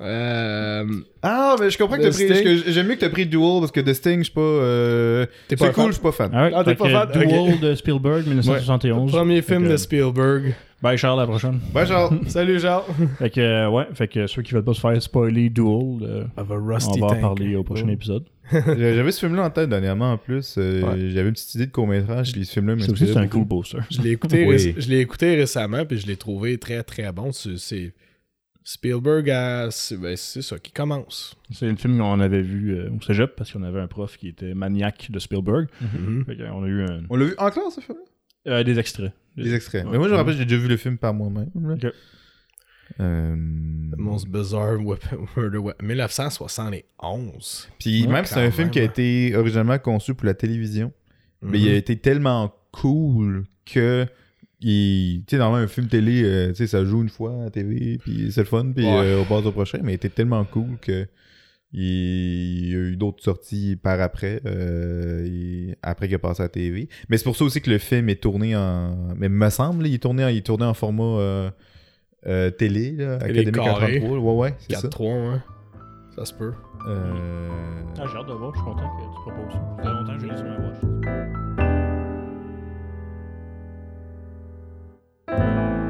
Euh, Ah, mais je comprends que t'as pris. J'aime mieux que t'as pris Duel parce que The Sting, je suis pas. euh, C'est cool, fan? je suis pas fan. Ah ouais, Ah, t'es pas fan? Duel Ok. de Spielberg, 1971. Premier film de Spielberg. Bye Charles, à la prochaine. Ouais, genre. [LAUGHS] Salut Charles. Fait que, euh, ouais, fait que ceux qui veulent pas se faire spoiler Duel, euh, Of a on rusty va en tank. parler au prochain épisode. [LAUGHS] J'avais ce film-là en tête dernièrement en plus. euh, Ouais. J'avais une petite idée de court-métrage. Ce film-là C'est un cool poster. Je l'ai écouté, Oui. écouté récemment puis je l'ai trouvé très très bon. C'est Spielberg à c'est ben, c'est ça qui commence. C'est le film qu'on avait vu euh, au cégep parce qu'on avait un prof qui était maniaque de Spielberg. Mhm. Fait qu'on a eu un- On l'a vu en classe, ce film-là? Euh, des extraits. Des extraits. Ouais. Mais moi, je me rappelle, j'ai déjà vu le film par moi-même. là. Ok. Euh, The Most Bizarre Weapon- [LAUGHS] Murder Weapon. 1971. Puis Ouais, même, c'est un film qui a été originalement conçu pour la télévision. Mais il a été tellement cool que. Il- Tu sais, normalement, un film télé, euh, tu sais, ça joue une fois à la TV, puis c'est le fun, puis Ouais. euh, on passe au prochain. Mais il était tellement cool que. Il y a eu d'autres sorties par après, euh, après qu'il a passé à la TV. Mais c'est pour ça aussi que le film est tourné en. Mais me semble, il est tourné en, il est tourné en format euh, euh, télé, là, carré. 43. Ouais, ouais, c'est ça. 4-3, ouais. Ça se peut. Euh, Ah, j'ai hâte de voir, je suis content que tu proposes ça. Ça fait longtemps que j'ai les sur ma watch. thank you